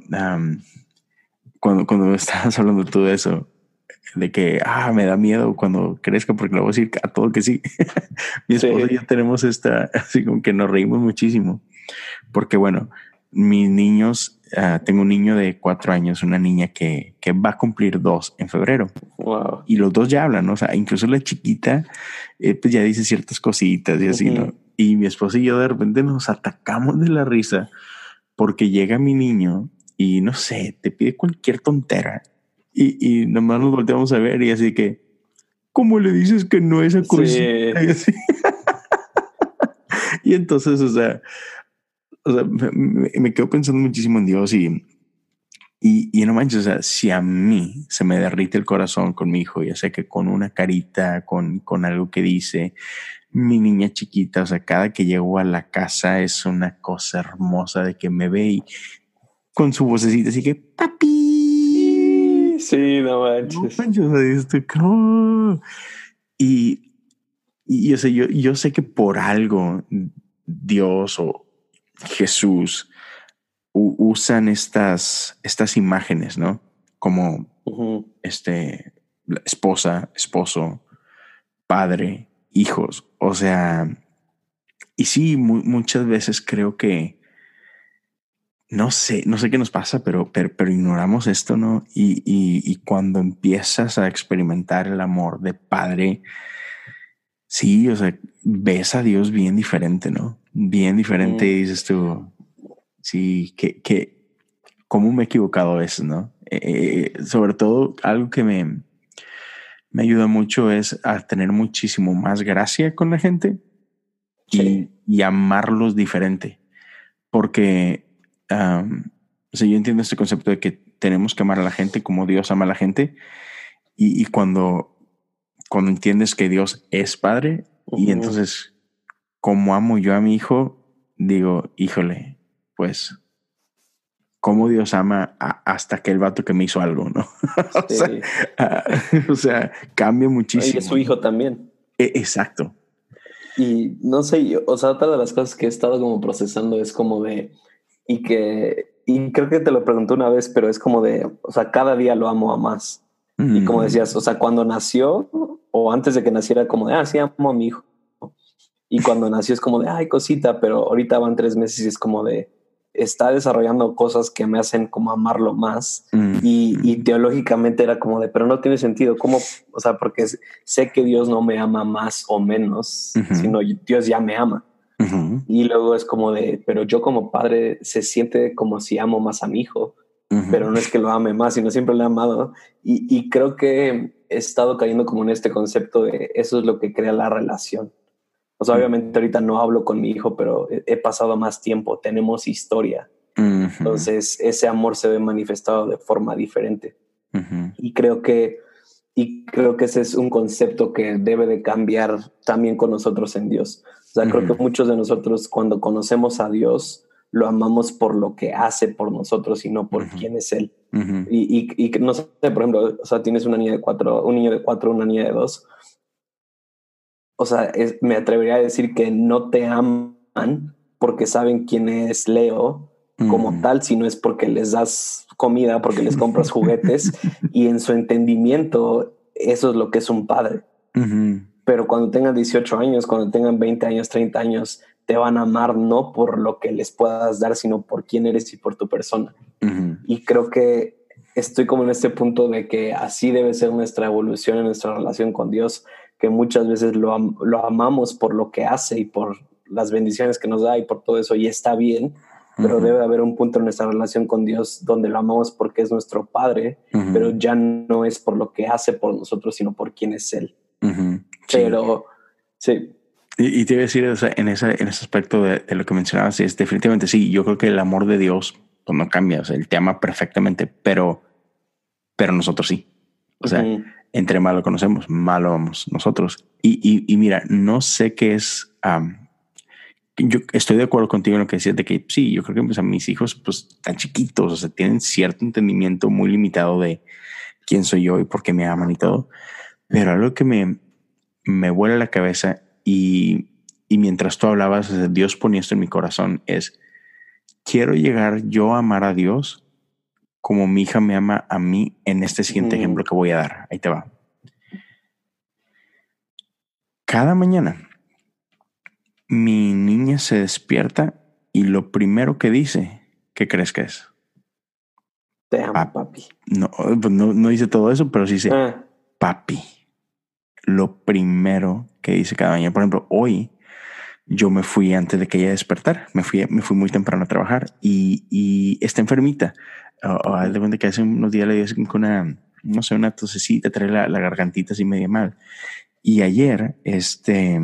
cuando, cuando estabas hablando tú de eso, de que, ah, me da miedo cuando crezca porque le voy a decir a todo que sí. Mi esposa y yo tenemos esta, así como que nos reímos muchísimo. Porque bueno, mis niños Ah, tengo un niño de cuatro años, una niña que, que va a cumplir dos en febrero. Y los dos ya hablan, ¿no? o sea, incluso la chiquita, eh, pues ya dice ciertas cositas y así, ¿no? Y mi esposa y yo de repente nos atacamos de la risa porque llega mi niño y no sé, te pide cualquier tontera y, y nomás nos volteamos a ver y así que, ¿cómo le dices que no es a Sí. y entonces, o sea, o sea, me, quedo pensando muchísimo en Dios y, y, y, no manches, o sea, si a mí se me derrite el corazón con mi hijo, ya sé que con una carita, con, con algo que dice, mi niña chiquita, o sea, cada que llego a la casa es una cosa hermosa de que me ve y con su vocecita así que, papi. Sí, no manches. No manches, o sea, Y, y, yo, yo, yo sé que por algo Dios o Jesús usan estas, estas imágenes, ¿no? Como este, esposa, esposo, padre, hijos. O sea, y sí, muchas veces creo que no sé, no sé qué nos pasa, pero, pero, ignoramos esto, ¿no? Y, y, cuando empiezas a experimentar el amor de padre, sí, o sea, ves a Dios bien diferente, ¿no? Bien diferente y dices tú, sí, que, que, cómo me he equivocado a veces, ¿no? Eh, eh, sobre todo, algo que me, me ayuda mucho es a tener muchísimo más gracia con la gente y, y amarlos diferente. Porque o sea, yo entiendo este concepto de que tenemos que amar a la gente como Dios ama a la gente. Y, cuando, cuando entiendes que Dios es padre, y entonces, como amo yo a mi hijo, digo, híjole, pues, como Dios ama hasta aquel vato que me hizo algo, ¿no? O, sea, cambia muchísimo. Y es su hijo también. E, exacto. Y no sé, o sea, otra de las cosas que he estado como procesando es como de, y que, y creo que te lo pregunté una vez, pero es como de, o sea, cada día lo amo a más. Y como decías, o sea, cuando nació o antes de que naciera, como de, ah, sí, amo a mi hijo. Y cuando nació es como de, ay, cosita, pero ahorita van tres meses y es como de, está desarrollando cosas que me hacen como amarlo más. y, y, teológicamente era como de, pero no tiene sentido. ¿Cómo? O sea, porque sé que Dios no me ama más o menos, sino Dios ya me ama. Y luego es como de, pero yo como padre se siente como si amo más a mi hijo, pero no es que lo ame más, sino siempre lo he amado. Y, y, creo que he estado cayendo como en este concepto de eso es lo que crea la relación. O sea, obviamente ahorita no hablo con mi hijo, pero he, pasado más tiempo, tenemos historia. Entonces ese amor se ve manifestado de forma diferente. Y creo que y creo que ese es un concepto que debe de cambiar también con nosotros en Dios. O sea, creo que muchos de nosotros cuando conocemos a Dios, lo amamos por lo que hace por nosotros y no por quién es Él. y, y, y, no sé, por ejemplo, o sea, tienes una niña de cuatro, un niño de cuatro, una niña de dos. O sea, me atrevería a decir que no te aman porque saben quién es Leo como tal, sino es porque les das comida, porque les compras juguetes y en su entendimiento eso es lo que es un padre. Pero cuando tengan 18 años, cuando tengan 20 años, 30 años, te van a amar no por lo que les puedas dar, sino por quién eres y por tu persona. Y creo que estoy como en este punto de que así debe ser nuestra evolución en nuestra relación con Dios, que muchas veces lo, lo amamos por lo que hace y por las bendiciones que nos da y por todo eso, y está bien, pero debe haber un punto en nuestra relación con Dios donde lo amamos porque es nuestro Padre, pero ya no es por lo que hace por nosotros, sino por quién es Él. Pero sí. Y, te iba a decir, en, ese, en ese aspecto de, lo que mencionabas, es definitivamente sí, yo creo que el amor de Dios pues, no cambia, o sea, él te ama perfectamente, pero, pero nosotros sí. O sea, entre más lo conocemos, más lo vamos nosotros. Y, y, mira, no sé qué es. yo estoy de acuerdo contigo en lo que decías de que sí, yo creo que pues, a mis hijos, pues tan chiquitos, o sea, tienen cierto entendimiento muy limitado de quién soy yo y por qué me aman y todo. Pero algo que me, me vuela la cabeza y, y mientras tú hablabas, Dios ponía esto en mi corazón, es, quiero llegar yo a amar a Dios como mi hija me ama a mí en este siguiente ejemplo que voy a dar. Ahí te va. Cada mañana mi niña se despierta y lo primero que dice, ¿qué crees que es? Te amo, papi. No, pues no, no, dice todo eso, pero sí dice, ah. papi lo primero que dice cada mañana. Por ejemplo, hoy yo me fui antes de que ella despertara, me fui, me fui muy temprano a trabajar y, y está enfermita. O, de que hace unos días le dio con una, no sé, una tosecita, trae la, la gargantita así medio mal. Y ayer, este,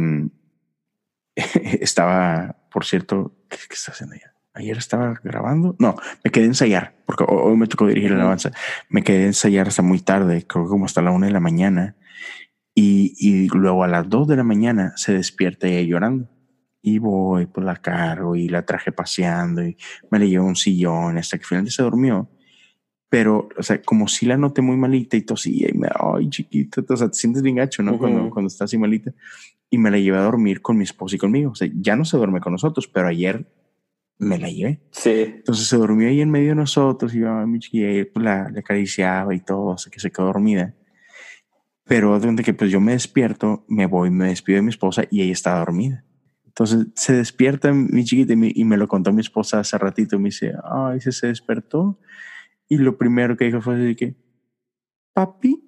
estaba, por cierto, ¿qué, está haciendo ella? Ayer estaba grabando. No, me quedé a ensayar, porque hoy me tocó dirigir la alabanza. Me quedé a ensayar hasta muy tarde, creo que como hasta la una de la mañana. Y, luego a las 2 de la mañana se despierta ella llorando. Y voy por la cargo y la traje paseando y me le llevo un sillón hasta que finalmente se durmió. Pero, o sea, como si la noté muy malita y tosía y me, ay, chiquita, o sea, te sientes bien gacho, ¿no? cuando, cuando estás así malita. y me la llevé a dormir con mi esposa y conmigo. O sea, ya no se duerme con nosotros, pero ayer me la llevé. Sí. Entonces se durmió ahí en medio de nosotros y yo, mi chiquilla, pues la, la acariciaba y todo, hasta que se quedó dormida. Pero donde que pues yo me despierto, me voy, me despido de mi esposa y ella está dormida. Entonces se despierta mi chiquita y me, lo contó mi esposa hace ratito. Me dice, ay, se, se despertó. Y lo primero que dijo fue así que, papi,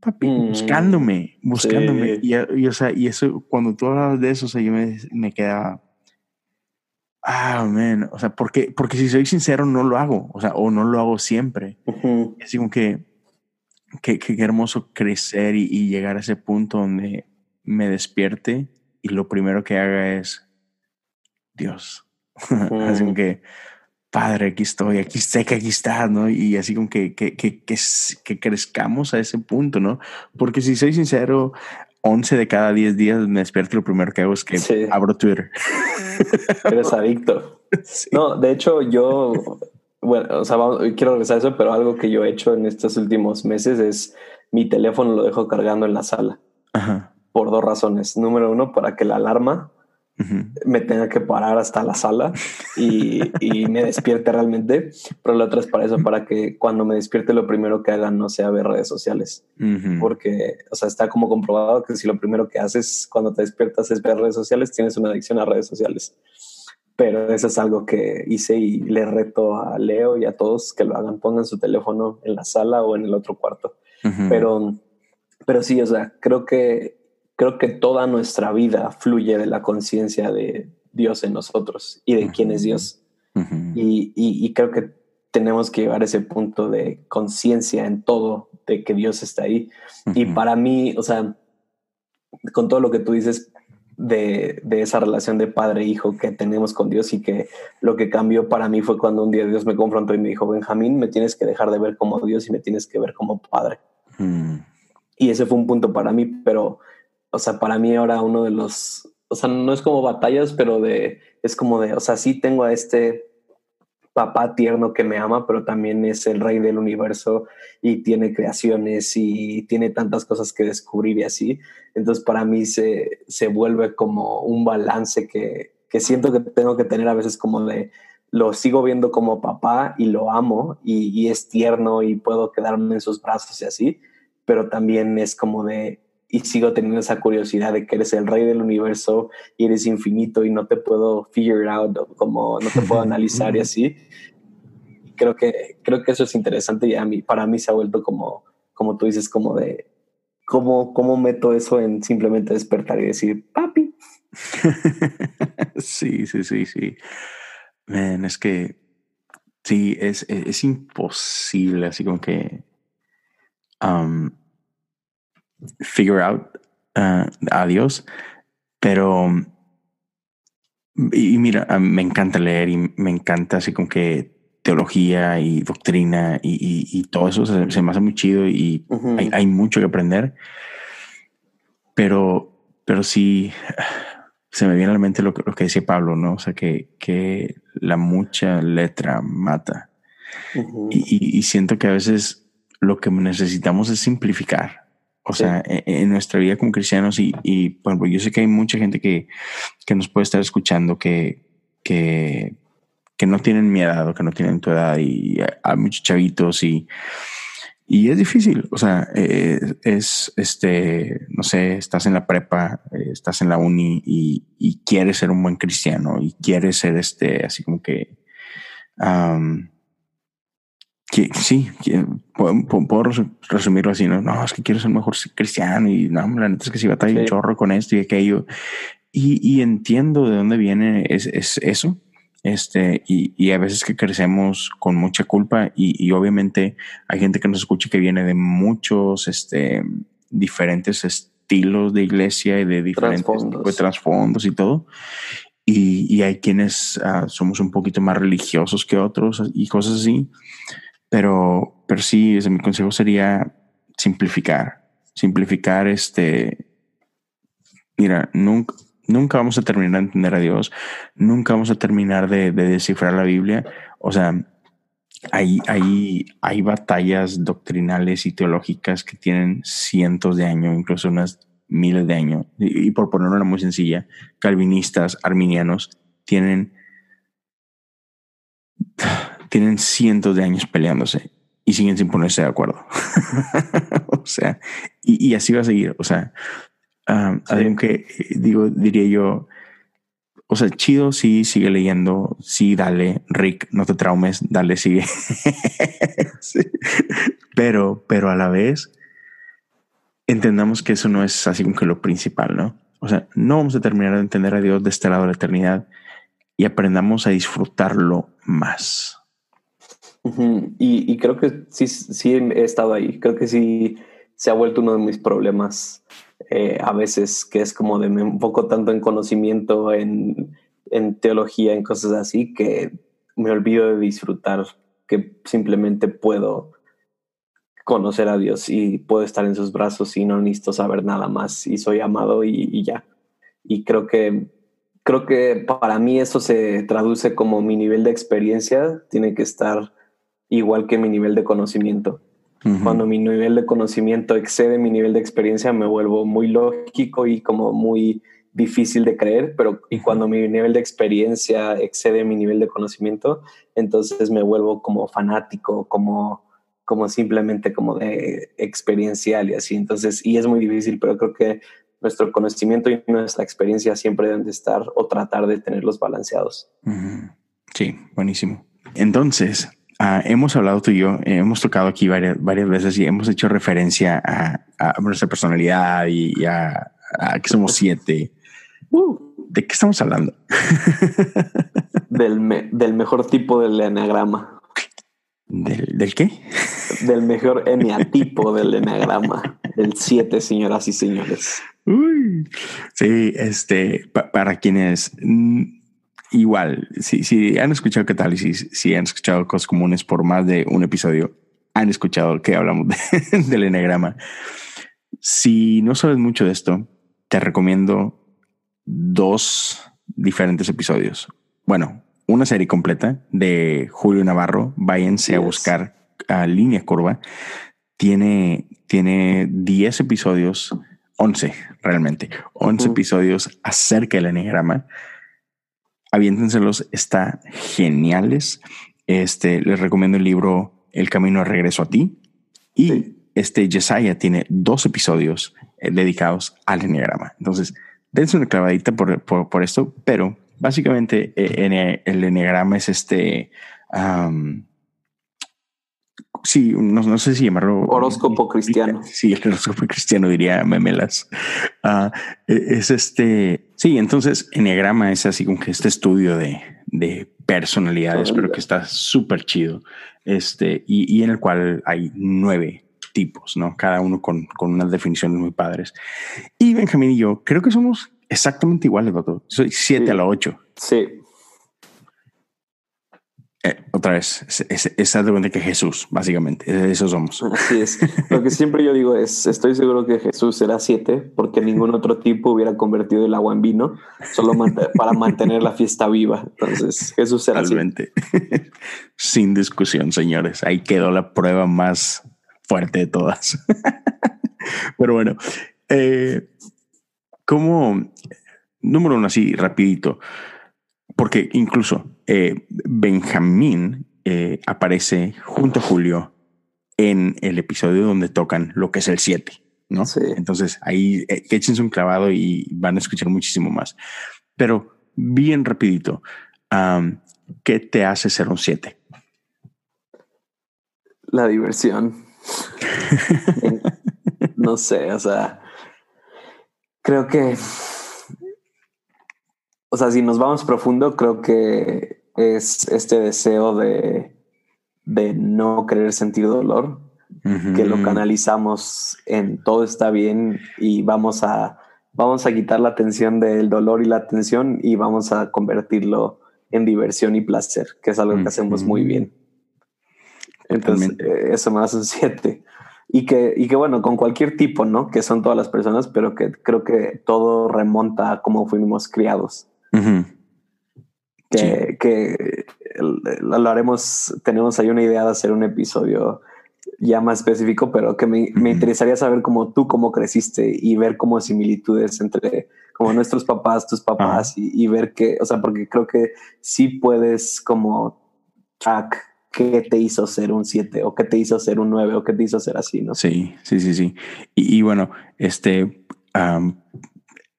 papi, mm, buscándome, buscándome. Y, y, o sea, y eso, cuando tú hablabas de eso, o sea, yo me, me quedaba, ah, man, o sea, porque, porque si soy sincero, no lo hago, o sea, o no lo hago siempre. Es como que, qué hermoso crecer y, llegar a ese punto donde me despierte y lo primero que haga es Dios. así como que, Padre, aquí estoy, aquí sé que aquí estás, ¿no? Y así como que, que, que, que, crezcamos a ese punto, ¿no? Porque si soy sincero, 11 de cada 10 días me despierto y lo primero que hago es que abro Twitter. Eres adicto. No, de hecho, yo bueno, o sea, quiero regresar a eso, pero algo que yo he hecho en estos últimos meses es mi teléfono lo dejo cargando en la sala. Por dos razones. Número uno, para que la alarma me tenga que parar hasta la sala y, me despierte realmente. Pero la otra es para eso, para que cuando me despierte lo primero que haga no sea ver redes sociales. Porque, o sea, está como comprobado que si lo primero que haces cuando te despiertas es ver redes sociales, tienes una adicción a redes sociales pero eso es algo que hice y le reto a Leo y a todos que lo hagan, pongan su teléfono en la sala o en el otro cuarto. Pero, pero sí, o sea, creo que, creo que toda nuestra vida fluye de la conciencia de Dios en nosotros y de quién es Dios. y, y, creo que tenemos que llevar ese punto de conciencia en todo, de que Dios está ahí. Y para mí, o sea, con todo lo que tú dices, de, esa relación de padre-hijo que tenemos con Dios y que lo que cambió para mí fue cuando un día Dios me confrontó y me dijo, Benjamín, me tienes que dejar de ver como Dios y me tienes que ver como padre. Y ese fue un punto para mí, pero, o sea, para mí ahora uno de los, o sea, no es como batallas, pero de, es como de, o sea, sí tengo a este papá tierno que me ama, pero también es el rey del universo y tiene creaciones y tiene tantas cosas que descubrir y así. Entonces para mí se, se vuelve como un balance que, que siento que tengo que tener a veces como de lo sigo viendo como papá y lo amo y, y, es tierno y puedo quedarme en sus brazos y así, pero también es como de y sigo teniendo esa curiosidad de que eres el rey del universo y eres infinito y no te puedo figure out, como no te puedo analizar y así. Creo que, creo que eso es interesante y a mí, para mí se ha vuelto como, como tú dices, como de cómo, cómo meto eso en simplemente despertar y decir, papi. sí, sí, sí, sí. es que sí, es, es, imposible, así como que um, figure out uh, a Dios, pero y, mira, me encanta leer y me encanta así como que teología y doctrina y, todo eso se, me hace muy chido y hay, mucho que aprender, pero, pero sí se me viene a la mente lo, que decía Pablo, ¿no? O sea, que, que la mucha letra mata. y, y siento que a veces lo que necesitamos es simplificar. O sea, e, e, en, nuestra vida como cristianos y, y bueno, yo sé que hay mucha gente que, que nos puede estar escuchando que, que, que no tienen mi edad o que no tienen tu edad y hay muchos chavitos y, y es difícil. O sea, eh, es, este, no sé, estás en la prepa, eh, estás en la uni y, y, quieres ser un buen cristiano y quieres ser este, así como que, que sí, puedo, resumirlo así, ¿no? No, es que quiero ser mejor cristiano y no, la neta es que si batalla un chorro con esto y aquello. Y, y entiendo de dónde viene es, es eso. Este, y, y, a veces que crecemos con mucha culpa y, y, obviamente hay gente que nos escucha que viene de muchos, este, diferentes estilos de iglesia y de diferentes de trasfondos y todo. Y, y hay quienes ah, somos un poquito más religiosos que otros y cosas así. Pero, pero sí, ese, mi consejo sería simplificar, simplificar este, mira, nunca, nunca vamos a terminar de entender a Dios, nunca vamos a terminar de, descifrar la Biblia. O sea, hay, hay, hay batallas doctrinales y teológicas que tienen cientos de años, incluso unas miles de años. Y, por poner una muy sencilla, calvinistas, arminianos, tienen, tienen cientos de años peleándose y siguen sin ponerse de acuerdo. o sea, y, así va a seguir. O sea, um, que digo, diría yo, o sea, chido, sí, sigue leyendo, sí, dale, Rick, no te traumes, dale, sigue. Pero, pero a la vez, entendamos que eso no es así como que lo principal, ¿no? O sea, no vamos a terminar de entender a Dios de este lado de la eternidad y aprendamos a disfrutarlo más. Y, creo que sí, sí he estado ahí. Creo que sí se ha vuelto uno de mis problemas eh, a veces, que es como de me enfoco tanto en conocimiento, en, en teología, en cosas así, que me olvido de disfrutar, que simplemente puedo conocer a Dios y puedo estar en sus brazos y no necesito saber nada más y soy amado y, ya. Y creo que, creo que para mí eso se traduce como mi nivel de experiencia tiene que estar igual que mi nivel de conocimiento. Cuando mi nivel de conocimiento excede mi nivel de experiencia, me vuelvo muy lógico y como muy difícil de creer, pero y cuando mi nivel de experiencia excede mi nivel de conocimiento, entonces me vuelvo como fanático, como como simplemente como de experiencial y así. Entonces, y es muy difícil, pero creo que nuestro conocimiento y nuestra experiencia siempre deben de estar o tratar de tenerlos balanceados. Sí, buenísimo. Entonces, ah, hemos hablado tú y yo, hemos tocado aquí varias, varias veces y hemos hecho referencia a, nuestra personalidad y, a, que somos siete. Uh. ¿De qué estamos hablando? del, del mejor tipo del enagrama. ¿Del, qué? Del mejor eneatipo del enagrama, el 7, señoras y señores. sí, este, para quienes igual, si, han escuchado catálisis, si han escuchado cosas comunes por más de un episodio, han escuchado que hablamos del enagrama. Si no sabes mucho de esto, te recomiendo dos diferentes episodios. Bueno, una serie completa de Julio Navarro. Váyanse a buscar a Línea Curva. Tiene, tiene 10 episodios, 11 realmente, 11 episodios acerca del enneagrama. Aviéntenselos, está geniales. Este, les recomiendo el libro El Camino de Regreso a ti. Y este Yesaya tiene dos episodios eh, dedicados al enneagrama. Entonces, dense una clavadita por, por, por esto, pero Básicamente, eh, el enneagrama es este. Sí, no, sé si llamarlo. Horóscopo cristiano. Sí, el horóscopo cristiano diría Memelas. E, es este. Sí, entonces, enneagrama es así como que este estudio de, personalidades, pero que está súper chido. Este, y, en el cual hay nueve tipos, ¿no? Cada uno con, con unas definiciones muy padres. Y Benjamín y yo creo que somos exactamente iguales, vato. Soy 7 a la 8. Sí. Eh, otra vez, es, es, que Jesús, básicamente, eso somos. Así es. Lo que siempre yo digo es, estoy seguro que Jesús será siete, porque ningún otro tipo hubiera convertido el agua en vino, solo para mantener la fiesta viva. Entonces, Jesús será Realmente. Sin discusión, señores. Ahí quedó la prueba más fuerte de todas. Pero bueno, eh, como número uno, así rapidito, porque incluso eh, Benjamín eh, aparece junto a Julio en el episodio donde tocan lo que es el 7, ¿no? Entonces ahí eh, échense un clavado y van a escuchar muchísimo más. Pero bien rapidito, ¿qué te hace ser un 7? La diversión. no sé, o sea, creo que o sea, si nos vamos profundo, creo que es este deseo de, de no querer sentir dolor, que lo canalizamos en todo está bien y vamos a, vamos a quitar la tensión del dolor y la tensión y vamos a convertirlo en diversión y placer, que es algo que hacemos muy bien. Entonces, eh, eso me hace un siete. Y que, y que bueno, con cualquier tipo, ¿no? Que son todas las personas, pero que creo que todo remonta a cómo fuimos criados que, lo haremos, tenemos ahí una idea de hacer un episodio ya más específico, pero que me, me interesaría saber cómo tú, cómo creciste y ver como similitudes entre como nuestros papás, tus papás y, ver que, o sea, porque creo que sí puedes como track qué te hizo ser un 7 o qué te hizo ser un 9 o qué te hizo ser así, ¿no? Sí, sí, sí, sí. Y, bueno, este,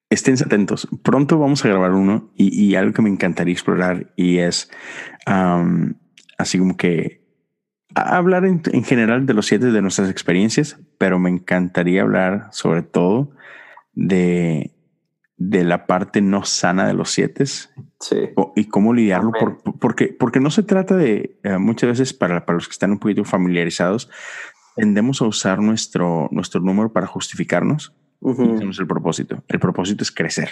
estén atentos. Pronto vamos a grabar uno y, algo que me encantaría explorar y es así como que hablar en, en, general de los siete de nuestras experiencias, pero me encantaría hablar sobre todo de de la parte no sana de los siete sí. y cómo lidiarlo, porque, porque no se trata de, eh, muchas veces para, para los que están un poquito familiarizados, tendemos a usar nuestro, nuestro número para justificarnos y es el propósito. El propósito es crecer.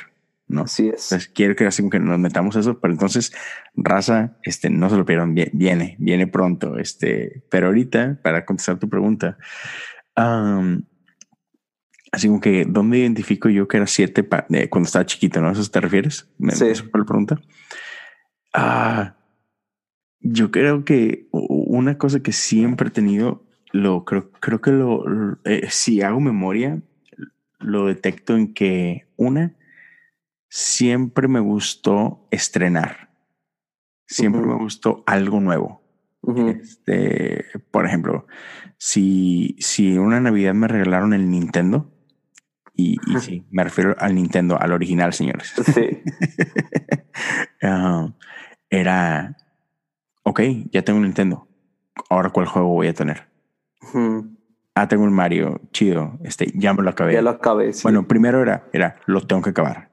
¿no? Así es. quiero que, así que nos metamos eso, pero entonces, raza, este, no se lo pierdan, viene, viene pronto, este, pero ahorita, para contestar tu pregunta, Así como que, ¿dónde identifico yo que era siete cuando estaba chiquito? ¿No? ¿A eso te refieres? sí. ¿Eso fue la pregunta? Ah, yo creo que una cosa que siempre he tenido, lo creo, creo que lo, eh, si hago memoria, lo detecto en que una, siempre me gustó estrenar. Siempre me gustó algo nuevo. este, por ejemplo, si, si una Navidad me regalaron el Nintendo, y, sí, me refiero al Nintendo, al original, señores. Sí. Ah, era, ok, ya tengo un Nintendo. Ahora, ¿cuál juego voy a tener? Ah, tengo un Mario, chido. Este, ya me lo acabé. Ya lo acabé. Bueno, primero era, era, lo tengo que acabar.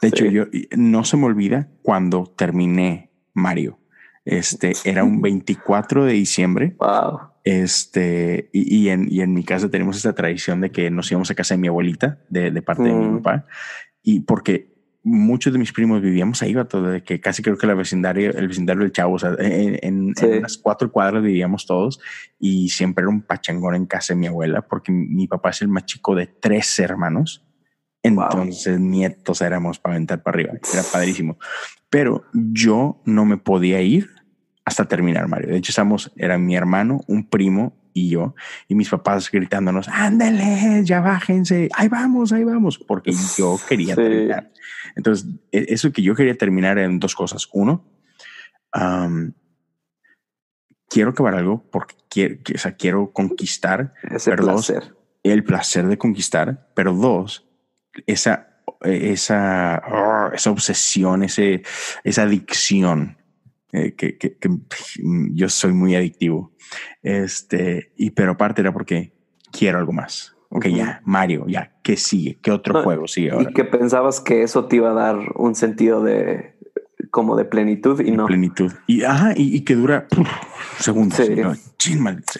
De hecho, yo no se me olvida cuando terminé Mario. Este era un 24 de diciembre. Wow. Este, y, en, y en mi casa tenemos esta tradición de que nos íbamos a casa de mi abuelita, de, de parte de mi mm. papá, y porque muchos de mis primos vivíamos ahí, todo de que casi creo que la vecindario, el vecindario del Chavo, o sea, en, en, unas cuatro cuadras vivíamos todos y siempre era un pachangón en casa de mi abuela, porque mi papá es el más chico de tres hermanos. Entonces, nietos éramos para aventar para arriba. Era padrísimo. Pero yo no me podía ir hasta terminar Mario. De hecho, estamos, era mi hermano, un primo y yo, y mis papás gritándonos, ándale, ya bájense, ahí vamos, ahí vamos, porque yo quería terminar. Entonces, e, eso que yo quería terminar en dos cosas. Uno, quiero acabar algo porque quiero, o sea, quiero conquistar. Ese placer. el placer de conquistar, pero dos, esa, esa, oh, esa obsesión, ese, esa adicción eh, que, que, yo soy muy adictivo. Este, y pero aparte era porque quiero algo más. Ok, ya, Mario, ya, ¿qué sigue? ¿Qué otro juego sigue ahora? Y que pensabas que eso te iba a dar un sentido de como de plenitud y no. Plenitud. Y ajá, y, que dura segundos.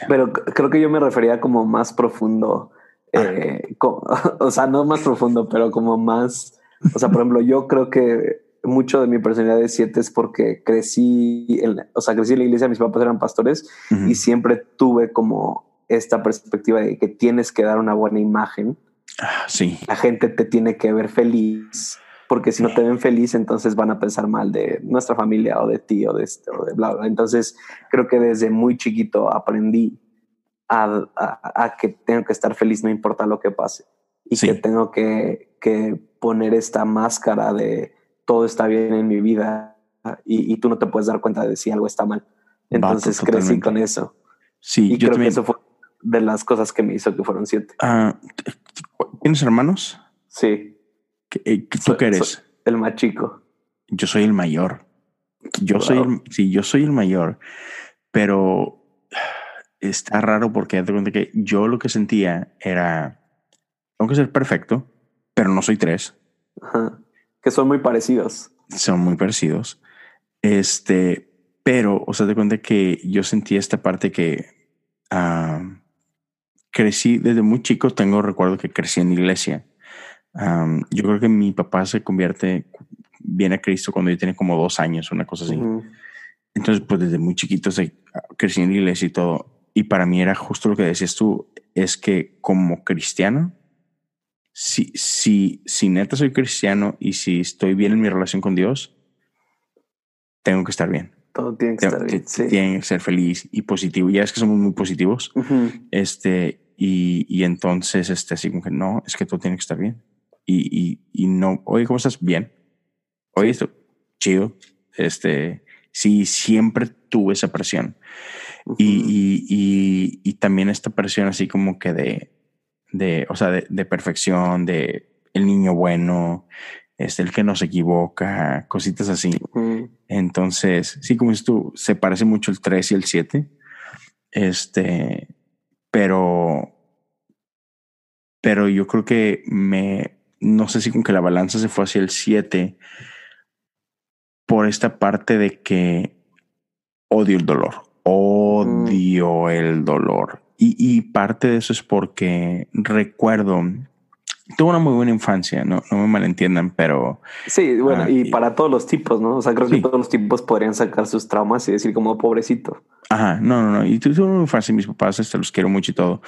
Pero creo que yo me refería como más profundo. Ah. Eh, o sea, no más profundo, pero como más. O sea, por ejemplo, yo creo que mucho de mi personalidad de siete es porque crecí, en, o sea, crecí en la iglesia, mis papás eran pastores y siempre tuve como esta perspectiva de que tienes que dar una buena imagen. Ah, sí. La gente te tiene que ver feliz, porque si no te ven feliz, entonces van a pensar mal de nuestra familia o de ti o de esto o de bla, bla. Entonces, creo que desde muy chiquito aprendí a, a, que tengo que estar feliz no importa lo que pase y que tengo que, que poner esta máscara de todo está bien en mi vida y, tú no te puedes dar cuenta de si algo está mal. Entonces crecí con eso. Sí, y yo creo que eso fue de las cosas que me hizo que fueron siete. Ah, ¿Tienes hermanos? Sí. Eh, ¿Tú qué eres? el más chico. Yo soy el mayor. Yo soy el, sí, yo soy el mayor, pero está raro porque te cuenta que yo lo que sentía era, tengo que ser perfecto, pero no soy tres. Ajá que son muy parecidos. Son muy parecidos. Este, pero, o sea, te cuenta que yo sentí esta parte que ah, crecí desde muy chico. Tengo recuerdo que crecí en iglesia. yo creo que mi papá se convierte, viene a Cristo cuando yo tenía como dos años, una cosa así. Entonces, pues desde muy chiquito se, crecí en iglesia y todo. Y para mí era justo lo que decías tú, es que como cristiano, si, si, si neta soy cristiano y si estoy bien en mi relación con Dios, tengo que estar bien. Todo tiene que estar bien. Tiene que ser feliz y positivo. Ya es que somos muy positivos. Este, y, y, entonces, este, así como que no, es que todo tiene que estar bien. Y, y, y no, oye, ¿cómo estás? Bien. Oye, esto, chido. Este, sí, siempre tuve esa presión. y, y, y, también esta presión así como que de, de o sea, de, de perfección, de el niño bueno, es el que no se equivoca, cositas así. Entonces, sí, como dices tú, se parece mucho el 3 y el 7. Este, pero, pero yo creo que me, no sé si con que la balanza se fue hacia el 7 por esta parte de que odio el dolor, odio el dolor. Y, y parte de eso es porque recuerdo tuve una muy buena infancia, no, no me malentiendan, pero... Sí, bueno, ah, y, para todos los tipos, ¿no? O sea, creo que todos los tipos podrían sacar sus traumas y decir como pobrecito. Ajá, no, no, no. Y tuve una infancia, mis papás, este, los quiero mucho y todo.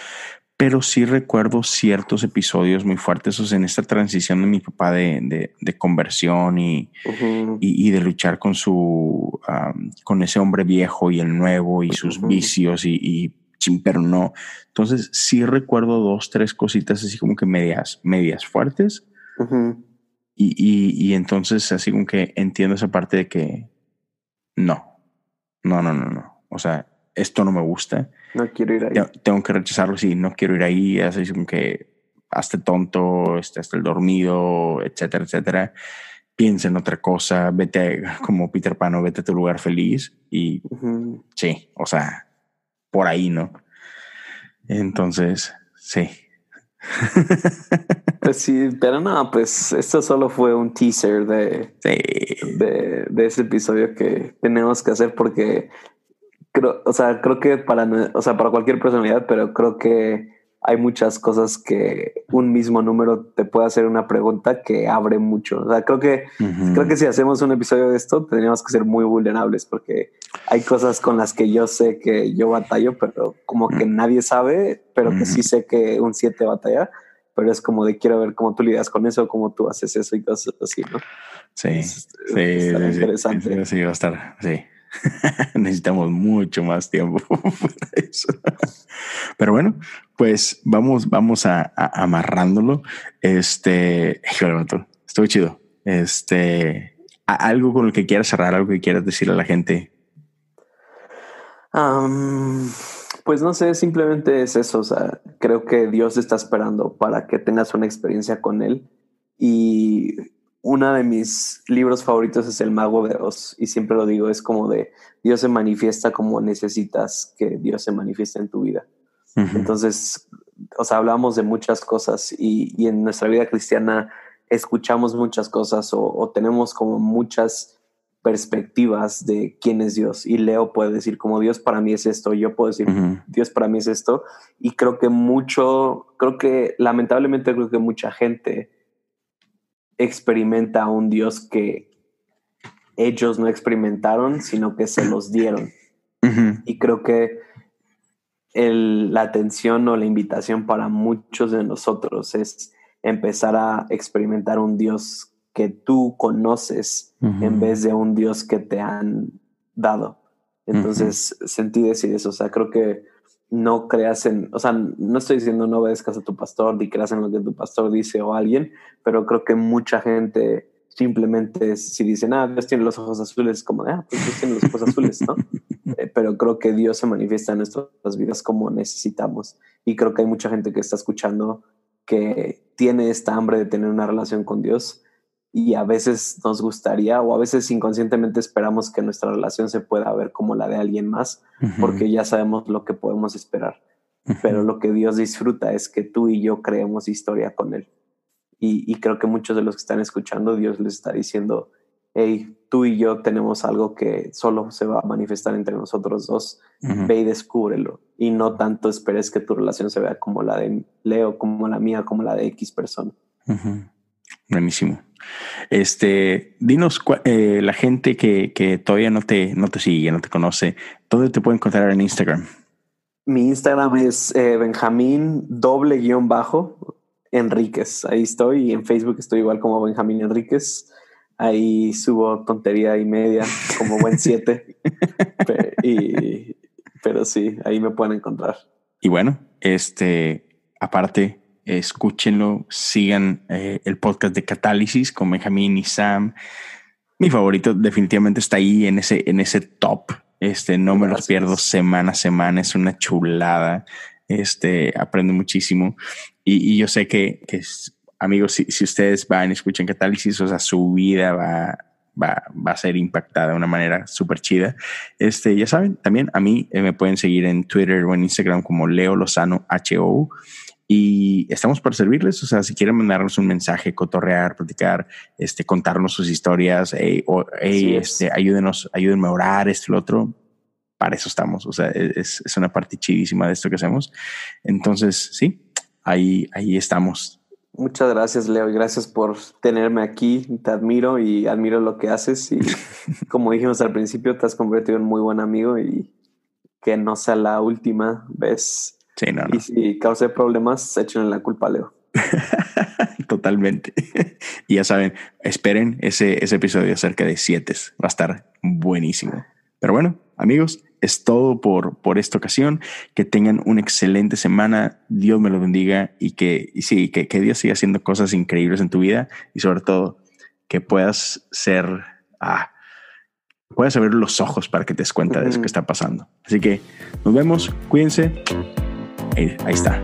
Pero sí recuerdo ciertos episodios muy fuertes o sea, en esta transición de mi papá de, de, de conversión y, y, y, de luchar con su, con ese hombre viejo y el nuevo y sus vicios y, y pero no. Entonces sí recuerdo dos, tres cositas así como que medias, medias fuertes. y, y, y, entonces así como que entiendo esa parte de que no, no, no, no, no. O sea, esto no me gusta. No quiero ir ahí. Tengo que rechazarlo, sí, no quiero ir ahí. Así como que hazte tonto, este, hasta el dormido, etcétera, etcétera. Piensa en otra cosa, vete como Peter Pan o vete a tu lugar feliz. Y sí, o sea, por ahí, ¿no? Entonces, sí. Pues sí, pero no, pues esto solo fue un teaser de, de, de, ese episodio que tenemos que hacer porque creo, o sea, creo que para, o sea, para cualquier personalidad, pero creo que hay muchas cosas que un mismo número te puede hacer una pregunta que abre mucho. O sea, creo que, creo que si hacemos un episodio de esto, tendríamos que ser muy vulnerables porque hay cosas con las que yo sé que yo batallo, pero como que nadie sabe, pero que sí sé que un 7 batalla. Pero es como de quiero ver cómo tú lidias con eso, cómo tú haces eso y cosas así, ¿no? Sí, sí, sí, interesante. Sí, va a estar, sí. Necesitamos mucho más tiempo para eso. Pero bueno, pues vamos, vamos a, amarrándolo. Este, estoy chido. Este, algo con lo que quieras cerrar, algo que quieras decirle a la gente. pues no sé, simplemente es eso. O sea, creo que Dios está esperando para que tengas una experiencia con Él y uno de mis libros favoritos es El Mago de Oz y siempre lo digo, es como de Dios se manifiesta como necesitas que Dios se manifieste en tu vida. Entonces, o sea, hablamos de muchas cosas y, en nuestra vida cristiana escuchamos muchas cosas o, tenemos como muchas perspectivas de quién es Dios. Y Leo puede decir como Dios para mí es esto, yo puedo decir Dios para mí es esto. Y creo que mucho, creo que lamentablemente creo que mucha gente experimenta a un Dios que ellos no experimentaron, sino que se los dieron. Y creo que la atención o la invitación para muchos de nosotros es empezar a experimentar un Dios que tú conoces en vez de un Dios que te han dado. Entonces, sentí decir eso. O sea, creo que no creas en, o sea, no estoy diciendo no obedezcas a tu pastor ni creas en lo que tu pastor dice o alguien, pero creo que mucha gente simplemente si dicen, ah, Dios tiene los ojos azules, como de, ah, pues Dios tiene los ojos azules, ¿no? Eh, pero creo que Dios se manifiesta en nuestras vidas como necesitamos. Y creo que hay mucha gente que está escuchando que tiene esta hambre de tener una relación con Dios y a veces nos gustaría o a veces inconscientemente esperamos que nuestra relación se pueda ver como la de alguien más porque ya sabemos lo que podemos esperar. Pero lo que Dios disfruta es que tú y yo creemos historia con Él. Y, creo que muchos de los que están escuchando, Dios les está diciendo, hey, tú y yo tenemos algo que solo se va a manifestar entre nosotros dos, ve y descúbrelo. Y no tanto esperes que tu relación se vea como la de Leo, como la mía, como la de X persona. Buenísimo. Este, dinos eh, la gente que, que, todavía no te, no te sigue, no te conoce, ¿dónde te puede encontrar en Instagram? Mi Instagram es eh, Benjamín doble guion bajo Enríquez. Ahí estoy y en Facebook estoy igual como Benjamín Enríquez. Ahí subo tontería y media, como buen siete. y, pero sí, ahí me pueden encontrar. Y bueno, este, aparte, escúchenlo, sigan eh, el podcast de Catálisis con Benjamín y Sam. Mi favorito definitivamente está ahí en ese, en ese top. Este, no me los pierdo semana a semana, es una chulada. Este, aprendo muchísimo. Y, yo sé que, que amigos, si, si, ustedes van y escuchan Catálisis, o sea, su vida va, va, va a ser impactada de una manera súper chida. Este, ya saben, también a mí eh, me pueden seguir en Twitter o en Instagram como Leo Lozano HO y estamos para servirles. O sea, si quieren mandarnos un mensaje, cotorrear, platicar, este, contarnos sus historias, o, este, ayúdenos, ayúdenme a orar, esto y lo otro. Para eso estamos. O sea, es, es una parte chidísima de esto que hacemos. Entonces, sí, ahí, ahí estamos. Muchas gracias, Leo, y gracias por tenerme aquí. Te admiro y admiro lo que haces. Y como dijimos al principio, te has convertido en muy buen amigo y que no sea la última vez. Sí, no, Y si cause problemas, echen la culpa a Leo. Totalmente. y ya saben, esperen ese, ese episodio acerca de siete. Va a estar buenísimo. Pero bueno, amigos, es todo por, por esta ocasión. Que tengan una excelente semana. Dios me lo bendiga y que, y sí, que, que Dios siga haciendo cosas increíbles en tu vida y sobre todo que puedas ser, ah, puedas abrir los ojos para que te des cuenta de eso que está pasando. Así que nos vemos, cuídense. Ahí está.